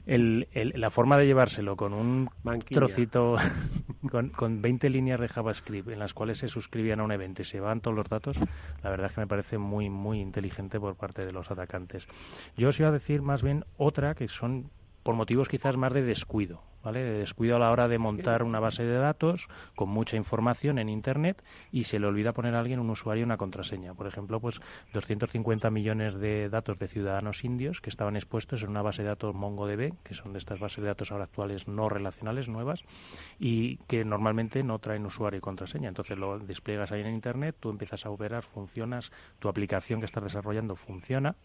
el, la forma de llevárselo con un trocito, con, con 20 líneas de JavaScript en las cuales se suscribían a un evento y se van todos los datos, la verdad es que me parece muy, muy inteligente por parte de los atacantes. Yo os iba a decir más bien otra que son por motivos quizás más de descuido. ¿Vale? De descuido a la hora de montar una base de datos con mucha información en Internet y se le olvida poner a alguien un usuario y una contraseña. Por ejemplo, pues 250 millones de datos de ciudadanos indios que estaban expuestos en una base de datos MongoDB, que son de estas bases de datos ahora actuales no relacionales, nuevas, y que normalmente no traen usuario y contraseña. Entonces lo despliegas ahí en Internet, tú empiezas a operar, funcionas, tu aplicación que estás desarrollando funciona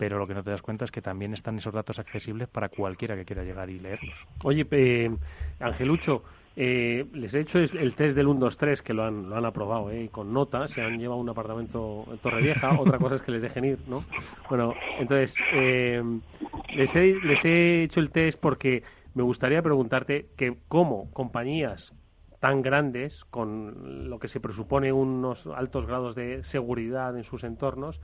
pero lo que no te das cuenta es que también están esos datos accesibles para cualquiera que quiera llegar y leerlos. Oye, eh, Angelucho, eh, les he hecho el test del 1, 2, 3, que lo han, lo han aprobado, eh, con nota, se han llevado un apartamento en Torrevieja, otra cosa es que les dejen ir, ¿no? Bueno, entonces, eh, les, he, les he hecho el test porque me gustaría preguntarte que cómo compañías tan grandes, con lo que se presupone unos altos grados de seguridad en sus entornos,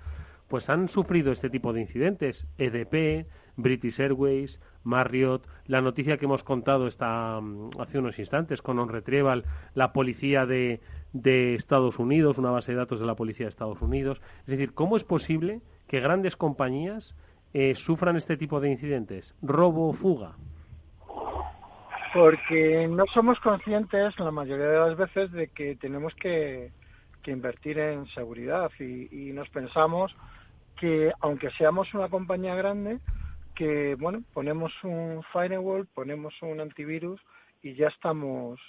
pues han sufrido este tipo de incidentes. EDP, British Airways, Marriott, la noticia que hemos contado está mm, hace unos instantes con On Retrieval, la policía de, de Estados Unidos, una base de datos de la policía de Estados Unidos. Es decir, ¿cómo es posible que grandes compañías eh, sufran este tipo de incidentes? ¿Robo o fuga? Porque no somos conscientes la mayoría de las veces de que tenemos que, que invertir en seguridad y, y nos pensamos que aunque seamos una compañía grande, que bueno, ponemos un firewall, ponemos un antivirus y ya estamos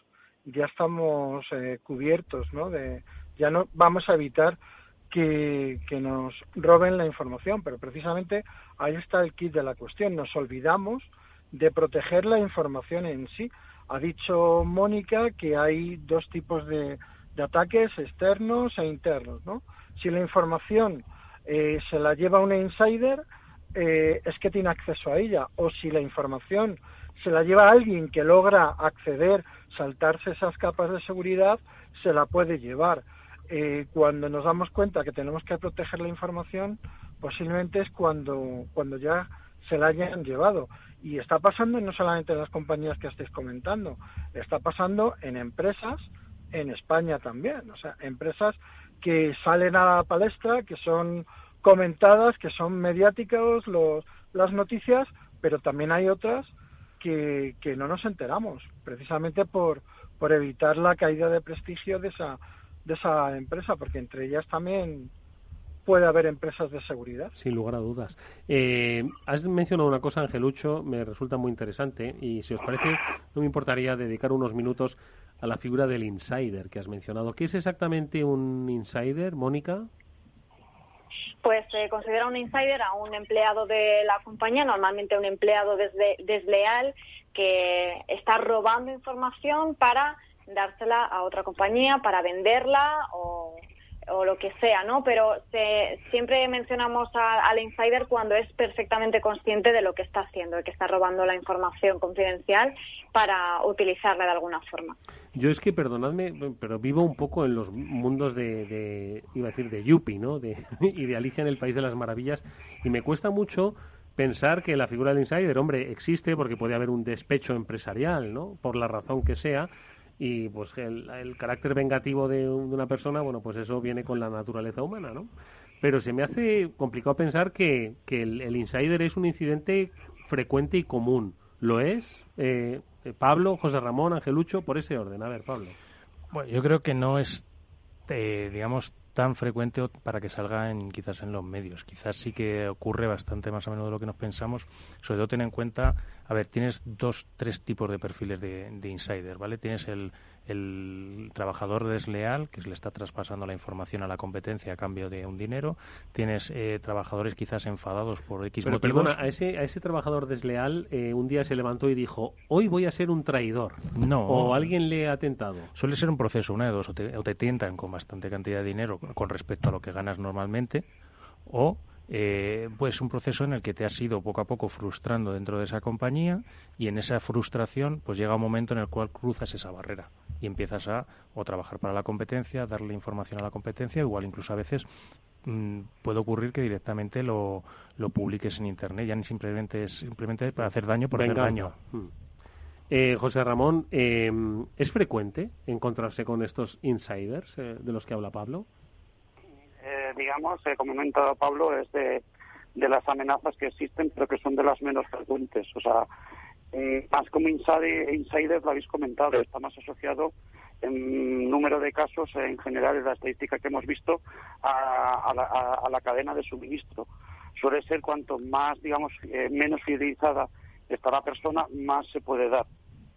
ya estamos eh, cubiertos, ¿no? De, ya no vamos a evitar que, que nos roben la información, pero precisamente ahí está el kit de la cuestión. Nos olvidamos de proteger la información en sí. Ha dicho Mónica que hay dos tipos de, de ataques externos e internos, ¿no? Si la información eh, se la lleva un insider, eh, es que tiene acceso a ella. O si la información se la lleva alguien que logra acceder, saltarse esas capas de seguridad, se la puede llevar. Eh, cuando nos damos cuenta que tenemos que proteger la información, posiblemente es cuando, cuando ya se la hayan llevado. Y está pasando no solamente en las compañías que estáis comentando, está pasando en empresas, en España también. O sea, empresas que salen a la palestra, que son comentadas, que son mediáticas los, las noticias, pero también hay otras que, que no nos enteramos, precisamente por, por evitar la caída de prestigio de esa, de esa empresa, porque entre ellas también puede haber empresas de seguridad. Sin lugar a dudas. Eh, has mencionado una cosa, Angelucho, me resulta muy interesante y si os parece, no me importaría dedicar unos minutos a la figura del insider que has mencionado. ¿Qué es exactamente un insider, Mónica? Pues se considera un insider a un empleado de la compañía, normalmente un empleado desleal que está robando información para dársela a otra compañía, para venderla o lo que sea, ¿no? Pero siempre mencionamos al insider cuando es perfectamente consciente de lo que está haciendo, de que está robando la información confidencial para utilizarla de alguna forma. Yo es que, perdonadme, pero vivo un poco en los mundos de, iba a decir, de Yuppie, ¿no? De, y de Alicia en el País de las Maravillas, y me cuesta mucho pensar que la figura del insider, hombre, existe porque puede haber un despecho empresarial, ¿no? Por la razón que sea, y pues el, carácter vengativo de, una persona, bueno, pues eso viene con la naturaleza humana, ¿no? Pero se me hace complicado pensar que, que el, insider es un incidente frecuente y común. ¿Lo es? Eh, Pablo, José Ramón, Angelucho, por ese orden. A ver, Pablo. Bueno, yo creo que no es, eh, digamos, tan frecuente para que salga en, quizás en los medios. Quizás sí que ocurre bastante más a menudo de lo que nos pensamos. Sobre todo ten en cuenta, a ver, tienes dos, tres tipos de perfiles de, de insider, ¿vale? Tienes el, el trabajador desleal que le está traspasando la información a la competencia a cambio de un dinero. Tienes eh, trabajadores quizás enfadados por X Pero motivos. Perdona, a ese, a ese trabajador desleal eh, un día se levantó y dijo, hoy voy a ser un traidor. No. O alguien le ha tentado. Suele ser un proceso, una de dos. O te, o te tientan con bastante cantidad de dinero con respecto a lo que ganas normalmente o eh, pues un proceso en el que te has ido poco a poco frustrando dentro de esa compañía y en esa frustración pues llega un momento en el cual cruzas esa barrera y empiezas a o trabajar para la competencia, darle información a la competencia, igual incluso a veces mm, puede ocurrir que directamente lo, lo publiques en internet, ya ni simplemente es simplemente para hacer daño por hacer daño. Mm. Eh, José Ramón, eh, ¿es frecuente encontrarse con estos insiders de los que habla Pablo? Digamos, eh, como ha comentado Pablo, es de, las amenazas que existen, pero que son de las menos frecuentes. O sea, eh, más como insider, insiders lo habéis comentado, está más asociado en número de casos, en general, en la estadística que hemos visto, a, la, cadena de suministro. Suele ser cuanto más, digamos, eh, menos fidelizada está la persona, más se puede dar,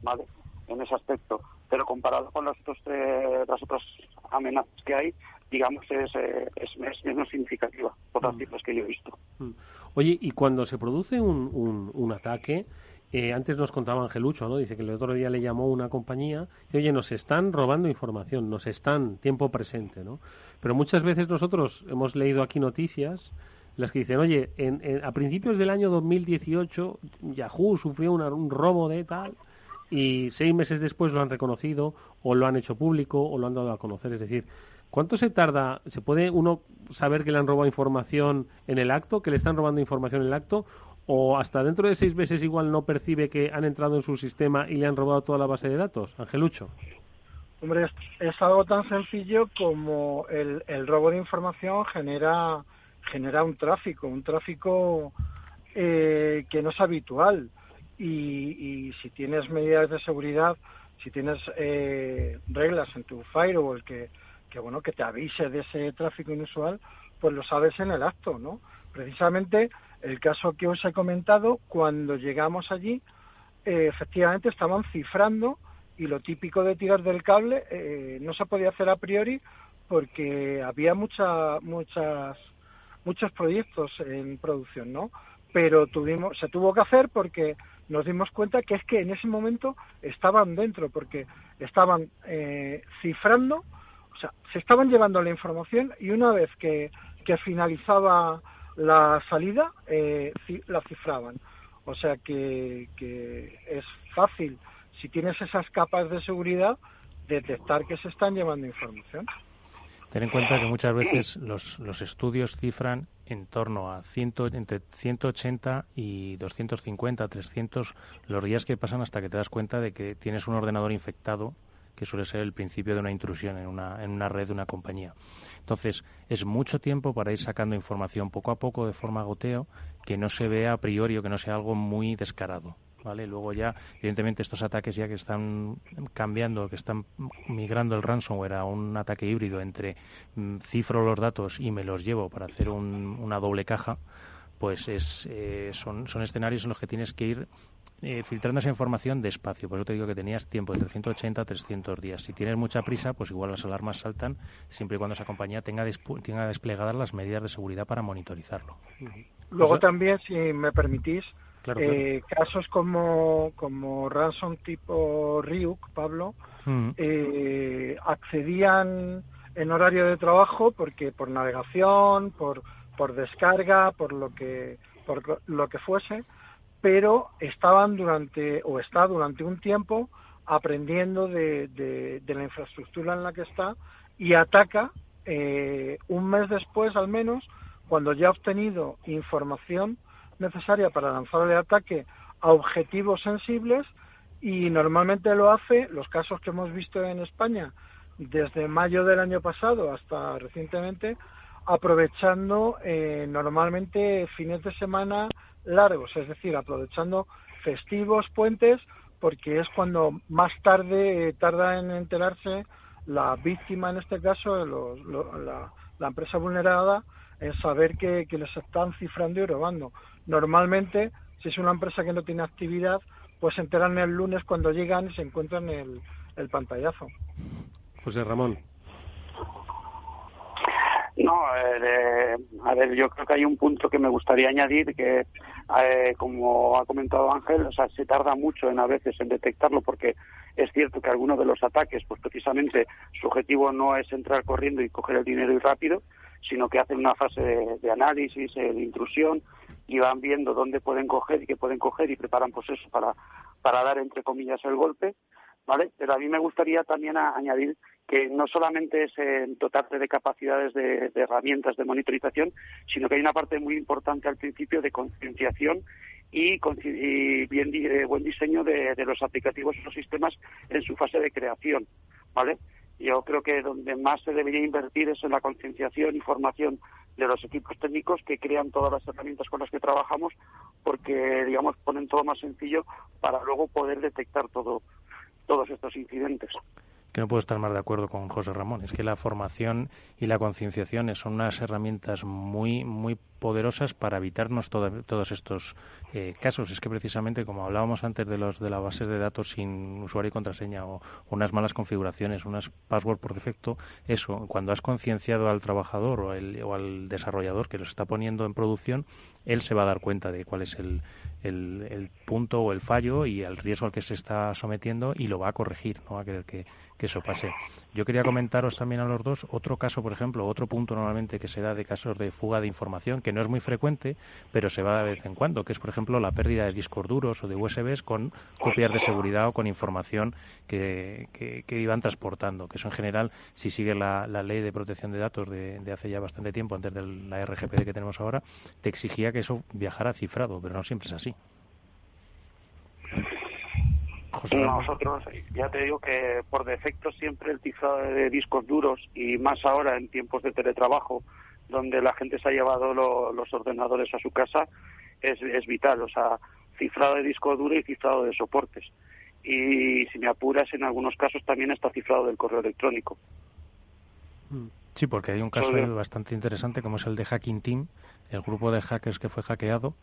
¿vale? En ese aspecto. Pero comparado con las, otros, las otras amenazas que hay, digamos, es, eh, es, menos significativa por las mm. cifras que yo he visto. Mm. Oye, y cuando se produce un, un, un ataque, eh, antes nos contaba Angelucho, ¿no? Dice que el otro día le llamó una compañía y, oye, nos están robando información, nos están, tiempo presente, ¿no? Pero muchas veces nosotros hemos leído aquí noticias las que dicen, oye, en, a principios del año 2018 Yahoo sufrió un robo de tal y seis meses después lo han reconocido o lo han hecho público o lo han dado a conocer. Es decir, ¿Cuánto se tarda? ¿Se puede uno saber que le han robado información en el acto, que le están robando información en el acto? ¿O hasta dentro de seis meses igual no percibe que han entrado en su sistema y le han robado toda la base de datos? Angelucho. Hombre, es, algo tan sencillo como el, robo de información genera, genera un tráfico, un tráfico eh, que no es habitual. Y, si tienes medidas de seguridad, si tienes eh, reglas en tu firewall que que bueno que te avise de ese tráfico inusual, pues lo sabes en el acto, ¿no? Precisamente el caso que os he comentado, cuando llegamos allí, eh, efectivamente estaban cifrando y lo típico de tirar del cable eh, no se podía hacer a priori porque había mucha, muchas, muchos proyectos en producción, ¿no? Pero tuvimos, se tuvo que hacer porque nos dimos cuenta que es que en ese momento estaban dentro, porque estaban eh, cifrando o sea, se estaban llevando la información y una vez que, finalizaba la salida, eh, la cifraban. O sea que, es fácil, si tienes esas capas de seguridad, detectar que se están llevando información. Ten en cuenta que muchas veces los, los estudios cifran en torno a ciento, entre 180 y 250, 300 los días que pasan hasta que te das cuenta de que tienes un ordenador infectado que suele ser el principio de una intrusión en una, en una red de una compañía. Entonces, es mucho tiempo para ir sacando información poco a poco de forma goteo que no se vea a priori o que no sea algo muy descarado. ¿Vale? Luego ya, evidentemente, estos ataques ya que están cambiando, que están migrando el ransomware a un ataque híbrido entre mm, cifro los datos y me los llevo para hacer una doble caja, pues es, eh, son, son escenarios en los que tienes que ir eh, filtrando esa información despacio. Por eso te digo que tenías tiempo de 380 a 300 días. Si tienes mucha prisa, pues igual las alarmas saltan siempre y cuando esa compañía tenga, tenga desplegadas las medidas de seguridad para monitorizarlo. Luego también, si me permitís, eh, casos como, como ransom tipo Ryuk, Pablo, eh, accedían en horario de trabajo porque por navegación, por, por descarga, por lo que, por lo que fuese, pero estaban durante, o está durante un tiempo, aprendiendo de, de, la infraestructura en la que está y ataca eh, un mes después al menos, cuando ya ha obtenido información necesaria para lanzar el ataque a objetivos sensibles y normalmente lo hace, los casos que hemos visto en España desde mayo del año pasado hasta recientemente, aprovechando eh, normalmente fines de semana largos, es decir, aprovechando festivos, puentes, porque es cuando más tarde eh, tarda en enterarse la víctima, en este caso, la, la, empresa vulnerada, en saber que, que, les están cifrando y robando. Normalmente, si es una empresa que no tiene actividad, pues se enteran el lunes cuando llegan y se encuentran el, el pantallazo. José Ramón. No, eh, a ver, yo creo que hay un punto que me gustaría añadir que, eh, como ha comentado Ángel, o sea, se tarda mucho en a veces en detectarlo porque es cierto que algunos de los ataques, pues precisamente su objetivo no es entrar corriendo y coger el dinero y rápido, sino que hacen una fase de, análisis, eh, de intrusión y van viendo dónde pueden coger y qué pueden coger y preparan pues eso para, para dar entre comillas el golpe, ¿vale? Pero a mí me gustaría también añadir que no solamente es en dotarte de capacidades de, herramientas de monitorización, sino que hay una parte muy importante al principio de concienciación y, bien, eh, buen diseño de, los aplicativos y los sistemas en su fase de creación, ¿vale? Yo creo que donde más se debería invertir es en la concienciación y formación de los equipos técnicos que crean todas las herramientas con las que trabajamos, porque, digamos, ponen todo más sencillo para luego poder detectar todo, todos estos incidentes que no puedo estar más de acuerdo con José Ramón. Es que la formación y la concienciación son unas herramientas muy, muy poderosas para evitarnos todos estos eh, casos. Es que precisamente, como hablábamos antes de los de la base de datos sin usuario y contraseña o unas malas configuraciones, unas password por defecto, eso, cuando has concienciado al trabajador o, el, o al desarrollador que los está poniendo en producción, él se va a dar cuenta de cuál es el, el, punto o el fallo y el riesgo al que se está sometiendo y lo va a corregir, no va a querer que, que eso pase. Yo quería comentaros también a los dos otro caso, por ejemplo, otro punto normalmente que se da de casos de fuga de información, que no es muy frecuente, pero se va de vez en cuando, que es, por ejemplo, la pérdida de discos duros o de USBs con copias de seguridad o con información que, que, iban transportando, que eso en general, si sigue la, ley de protección de datos de, de, hace ya bastante tiempo, antes de la RGPD que tenemos ahora, te exigía que eso viajara cifrado, pero no siempre es así. Nosotros, ya te digo que por defecto siempre el cifrado de discos duros y más ahora en tiempos de teletrabajo, donde la gente se ha llevado los ordenadores a su casa, es, es vital. O sea, cifrado de disco duro y cifrado de soportes. Y si me apuras, en algunos casos también está cifrado del correo electrónico. Sí, porque hay un caso bastante interesante como es el de Hacking Team, el grupo de hackers que fue hackeado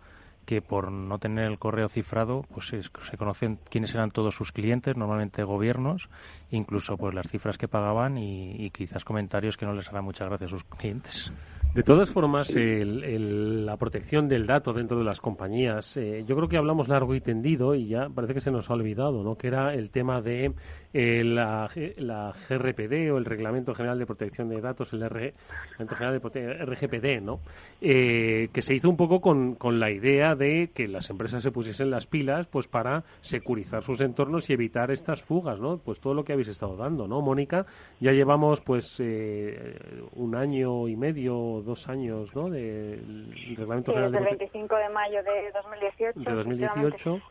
que por no tener el correo cifrado, pues se, conocen quiénes eran todos sus clientes, normalmente gobiernos, incluso pues las cifras que pagaban y, quizás comentarios que no les harán mucha gracia a sus clientes. De todas formas, la protección del dato dentro de las compañías, eh, yo creo que hablamos largo y tendido y ya parece que se nos ha olvidado, ¿no? Que era el tema de eh, la, la, GRPD o el Reglamento General de Protección de Datos, el Reglamento General de RGPD, ¿no? Eh, que se hizo un poco con, con, la idea de que las empresas se pusiesen las pilas pues para securizar sus entornos y evitar estas fugas, ¿no? Pues todo lo que habéis estado dando, ¿no, Mónica? Ya llevamos pues eh, un año y medio, dos años, ¿no? Del Reglamento General desde el 25 de mayo de 2018. De 2018.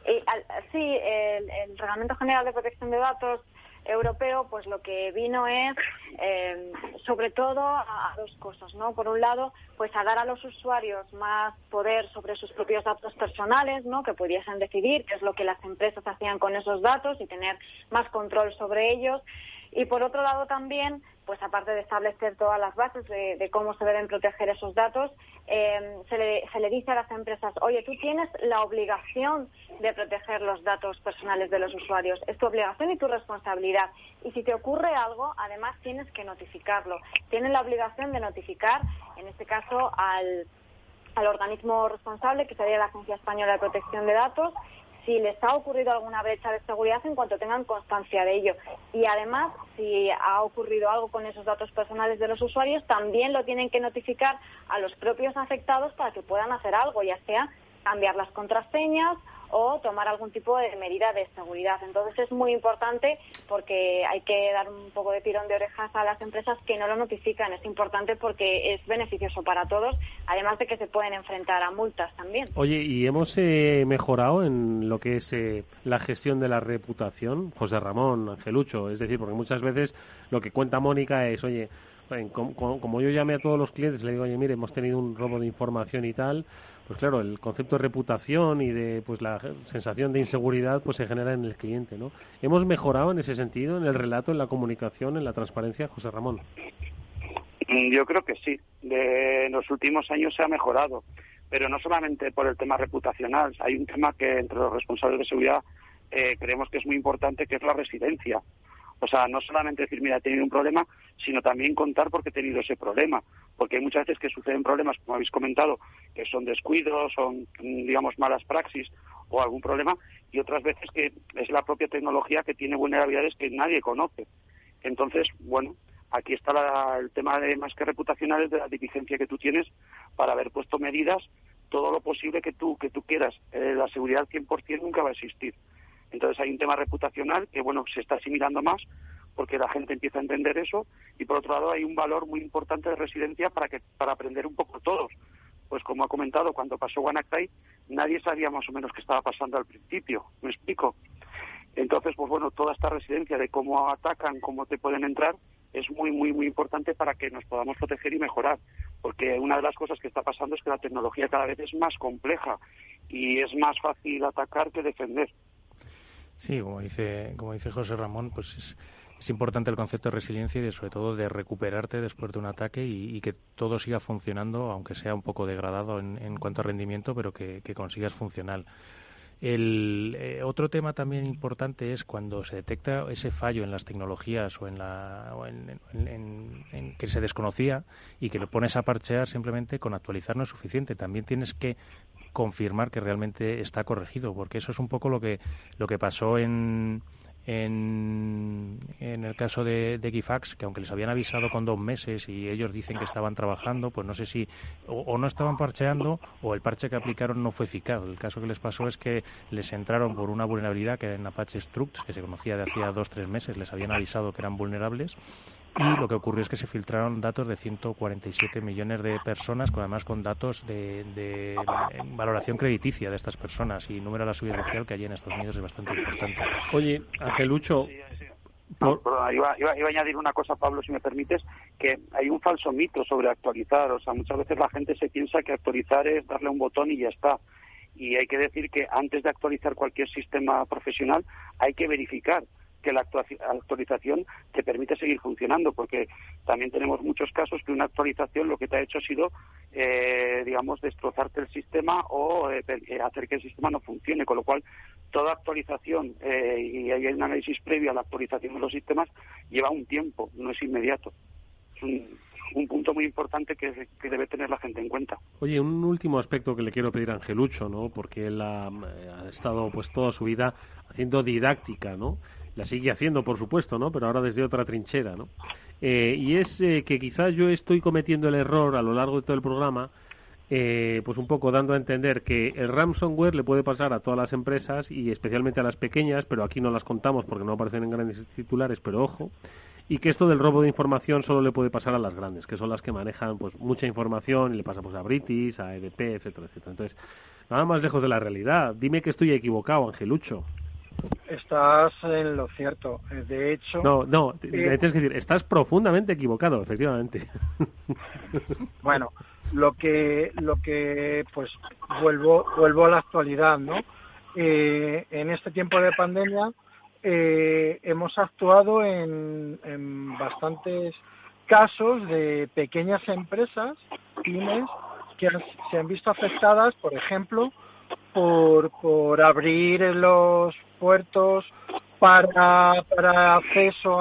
sí, el, el Reglamento General de Protección de Datos europeo, pues lo que vino es, eh, sobre todo, a, dos cosas, ¿no? Por un lado, pues a dar a los usuarios más poder sobre sus propios datos personales, ¿no? Que pudiesen decidir qué es lo que las empresas hacían con esos datos y tener más control sobre ellos. Y por otro lado también, pues aparte de establecer todas las bases de, cómo se deben proteger esos datos, eh, se, le, se le dice a las empresas, oye, tú tienes la obligación de proteger los datos personales de los usuarios. Es tu obligación y tu responsabilidad. Y si te ocurre algo, además tienes que notificarlo. Tienen la obligación de notificar, en este caso, al, al organismo responsable, que sería la Agencia Española de Protección de Datos, si les ha ocurrido alguna brecha de seguridad en cuanto tengan constancia de ello. Y además, si ha ocurrido algo con esos datos personales de los usuarios, también lo tienen que notificar a los propios afectados para que puedan hacer algo, ya sea cambiar las contraseñas o tomar algún tipo de medida de seguridad. Entonces es muy importante porque hay que dar un poco de tirón de orejas a las empresas que no lo notifican. Es importante porque es beneficioso para todos, además de que se pueden enfrentar a multas también. Oye, ¿y hemos eh, mejorado en lo que es eh, la gestión de la reputación? José Ramón, Angelucho, es decir, porque muchas veces lo que cuenta Mónica es, oye, como, yo llamé a todos los clientes, le digo, oye, mire, hemos tenido un robo de información y tal, pues claro, el concepto de reputación y de pues la sensación de inseguridad pues se genera en el cliente, ¿no? ¿Hemos mejorado en ese sentido, en el relato, en la comunicación, en la transparencia, José Ramón? Mm, yo creo que sí. De, en los últimos años se ha mejorado, pero no solamente por el tema reputacional. Hay un tema que entre los responsables de seguridad eh, creemos que es muy importante, que es la residencia. O sea, no solamente decir, mira, he tenido un problema, sino también contar por qué he tenido ese problema. Porque hay muchas veces que suceden problemas, como habéis comentado, que son descuidos, son, digamos, malas praxis o algún problema, y otras veces que es la propia tecnología que tiene vulnerabilidades que nadie conoce. Entonces, bueno, aquí está el tema de más que reputacionales de la diligencia que tú tienes para haber puesto medidas todo lo posible que tú que tú quieras. Eh, la seguridad 100% nunca va a existir. Entonces hay un tema reputacional que, bueno, se está asimilando más porque la gente empieza a entender eso y por otro lado hay un valor muy importante de residencia para que para aprender un poco todos. Pues como ha comentado, cuando pasó WannaCry, nadie sabía más o menos qué estaba pasando al principio, me explico. Entonces, pues bueno, toda esta residencia de cómo atacan, cómo te pueden entrar, es muy, muy, muy importante para que nos podamos proteger y mejorar. Porque una de las cosas que está pasando es que la tecnología cada vez es más compleja y es más fácil atacar que defender. Sí, como dice, como dice José Ramón, pues es, importante el concepto de resiliencia y sobre todo de recuperarte después de un ataque y, que todo siga funcionando, aunque sea un poco degradado en, cuanto a rendimiento, pero que, consigas funcional. El eh, otro tema también importante es cuando se detecta ese fallo en las tecnologías o en la en, que se desconocía y que lo pones a parchear simplemente con actualizar no es suficiente. También tienes que confirmar que realmente está corregido, porque eso es un poco lo que lo que pasó en en, en el caso de, de Gifax, que aunque les habían avisado con dos meses y ellos dicen que estaban trabajando, pues no sé si o, no estaban parcheando o el parche que aplicaron no fue eficaz. El caso que les pasó es que les entraron por una vulnerabilidad que era en Apache Struct, que se conocía de hacía dos tres meses, les habían avisado que eran vulnerables y lo que ocurrió es que se filtraron datos de 147 millones de personas, con, además con datos de, valoración crediticia de estas personas y número de la seguridad social que allí en Estados Unidos es bastante importante. Oye, Angelucho... iba, iba, a añadir una cosa, Pablo, si me permites, que hay un falso mito sobre actualizar. O sea, muchas veces la gente se piensa que actualizar es darle un botón y ya está. Y hay que decir que antes de actualizar cualquier sistema profesional hay que verificar que la actualización te permite seguir funcionando, porque también tenemos muchos casos que una actualización lo que te ha hecho ha sido, eh, digamos, destrozarte el sistema o eh, eh, hacer que el sistema no funcione, con lo cual toda actualización, y hay un análisis previo a la actualización de los sistemas, lleva un tiempo, no es inmediato. Es un, punto muy importante que, debe tener la gente en cuenta. Oye, un último aspecto que le quiero pedir a Angelucho, ¿no? Porque él ha, ha estado pues toda su vida haciendo didáctica, ¿no? La sigue haciendo, por supuesto, ¿no? Pero ahora desde otra trinchera, ¿no? Eh, y es eh, que quizás yo estoy cometiendo el error a lo largo de todo el programa, eh, pues un poco dando a entender que el ransomware le puede pasar a todas las empresas y especialmente a las pequeñas, pero aquí no las contamos porque no aparecen en grandes titulares, pero ojo, y que esto del robo de información solo le puede pasar a las grandes, que son las que manejan pues mucha información y le pasa pues a British, a EDP, etcétera, etcétera. Entonces, nada más lejos de la realidad. Dime que estoy equivocado, Angelucho. Estás en lo cierto. Eh, de hecho. No, no, tienes que decir, estás profundamente equivocado, efectivamente. Bueno, lo que, lo que, pues, vuelvo, vuelvo a la actualidad, ¿no? Eh, en este tiempo de pandemia eh, hemos actuado en, en bastantes casos de pequeñas empresas, pymes, que se han visto afectadas, por ejemplo, por, por abrir los puertos para, para acceso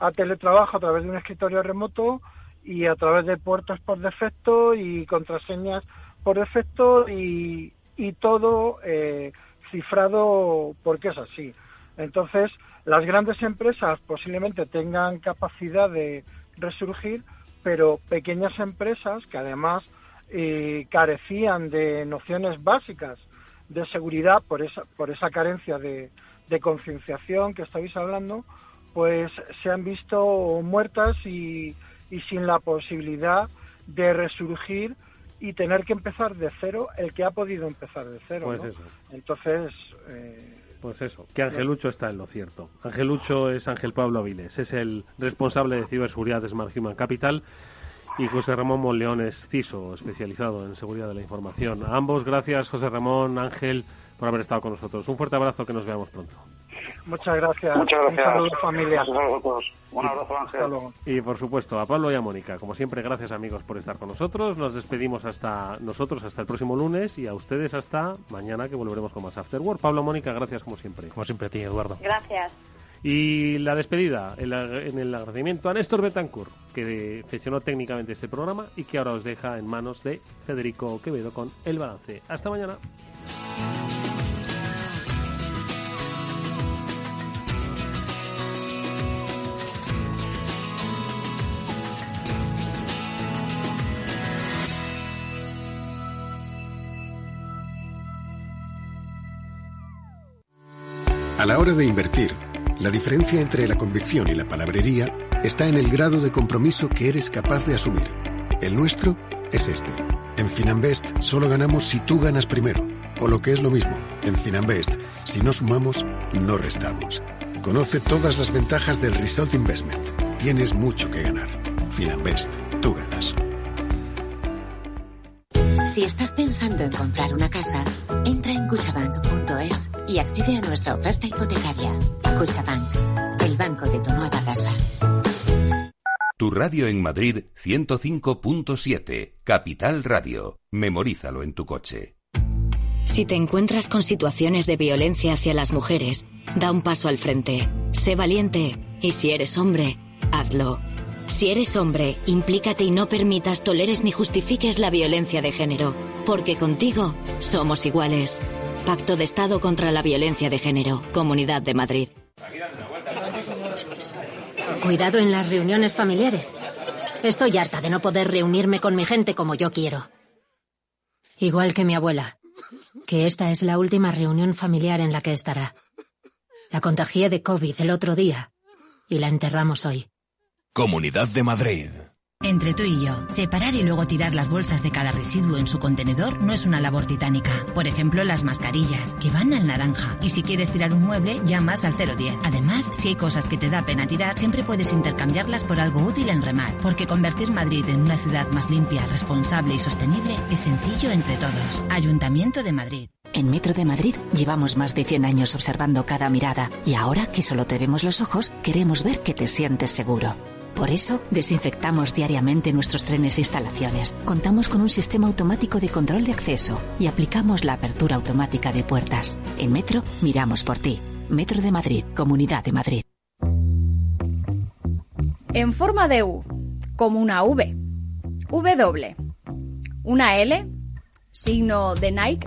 a, teletrabajo a través de un escritorio remoto y a través de puertos por defecto y contraseñas por defecto y, y todo eh, cifrado porque es así. Entonces, las grandes empresas posiblemente tengan capacidad de resurgir, pero pequeñas empresas que además eh, carecían de nociones básicas de seguridad por esa, por esa carencia de, de concienciación que estáis hablando, pues se han visto muertas y, y sin la posibilidad de resurgir y tener que empezar de cero el que ha podido empezar de cero. Pues eso. Entonces. Eh, pues eso, que Angelucho está en lo cierto. Angelucho es Ángel Pablo Avilés, es el responsable de ciberseguridad de Smart Human Capital y José Ramón Monleón es CISO, especializado en seguridad de la información. A ambos, gracias José Ramón, Ángel, por haber estado con nosotros. Un fuerte abrazo, que nos veamos pronto. Muchas gracias. Muchas gracias. Un saludo, familia. Un abrazo, Ángel. Y por supuesto, a Pablo y a Mónica. Como siempre, gracias amigos por estar con nosotros. Nos despedimos hasta nosotros hasta el próximo lunes y a ustedes hasta mañana que volveremos con más After Work. Pablo, Mónica, gracias como siempre. Como siempre a ti, Eduardo. Gracias. Y la despedida, en, el agradecimiento a Néstor Betancourt, que gestionó técnicamente este programa y que ahora os deja en manos de Federico Quevedo con el balance. Hasta mañana. A la hora de invertir, la diferencia entre la convicción y la palabrería está en el grado de compromiso que eres capaz de asumir. El nuestro es este. En Finanbest solo ganamos si tú ganas primero. O lo que es lo mismo, en Finanbest, si no sumamos, no restamos. Conoce todas las ventajas del Result Investment. Tienes mucho que ganar. Finanbest, tú ganas. Si estás pensando en comprar una casa, entra en cuchabank.es y accede a nuestra oferta hipotecaria. Cuchabank, el banco de tu nueva casa. Tu radio en Madrid 105.7, Capital Radio. Memorízalo en tu coche. Si te encuentras con situaciones de violencia hacia las mujeres, da un paso al frente. Sé valiente y si eres hombre, hazlo. Si eres hombre, implícate y no permitas, toleres ni justifiques la violencia de género, porque contigo somos iguales. Pacto de Estado contra la Violencia de Género, Comunidad de Madrid. Cuidado en las reuniones familiares. Estoy harta de no poder reunirme con mi gente como yo quiero. Igual que mi abuela, que esta es la última reunión familiar en la que estará. La contagié de COVID el otro día y la enterramos hoy. Comunidad de Madrid. Entre tú y yo, separar y luego tirar las bolsas de cada residuo en su contenedor no es una labor titánica. Por ejemplo, las mascarillas, que van al naranja. Y si quieres tirar un mueble, llamas al 010. Además, si hay cosas que te da pena tirar, siempre puedes intercambiarlas por algo útil en Remat. Porque convertir Madrid en una ciudad más limpia, responsable y sostenible es sencillo entre todos. Ayuntamiento de Madrid. En Metro de Madrid llevamos más de 100 años observando cada mirada y ahora que solo te vemos los ojos, queremos ver que te sientes seguro. Por eso, desinfectamos diariamente nuestros trenes e instalaciones. Contamos con un sistema automático de control de acceso y aplicamos la apertura automática de puertas. En Metro, miramos por ti. Metro de Madrid, Comunidad de Madrid. En forma de U, como una V. W. Una L, signo de Nike.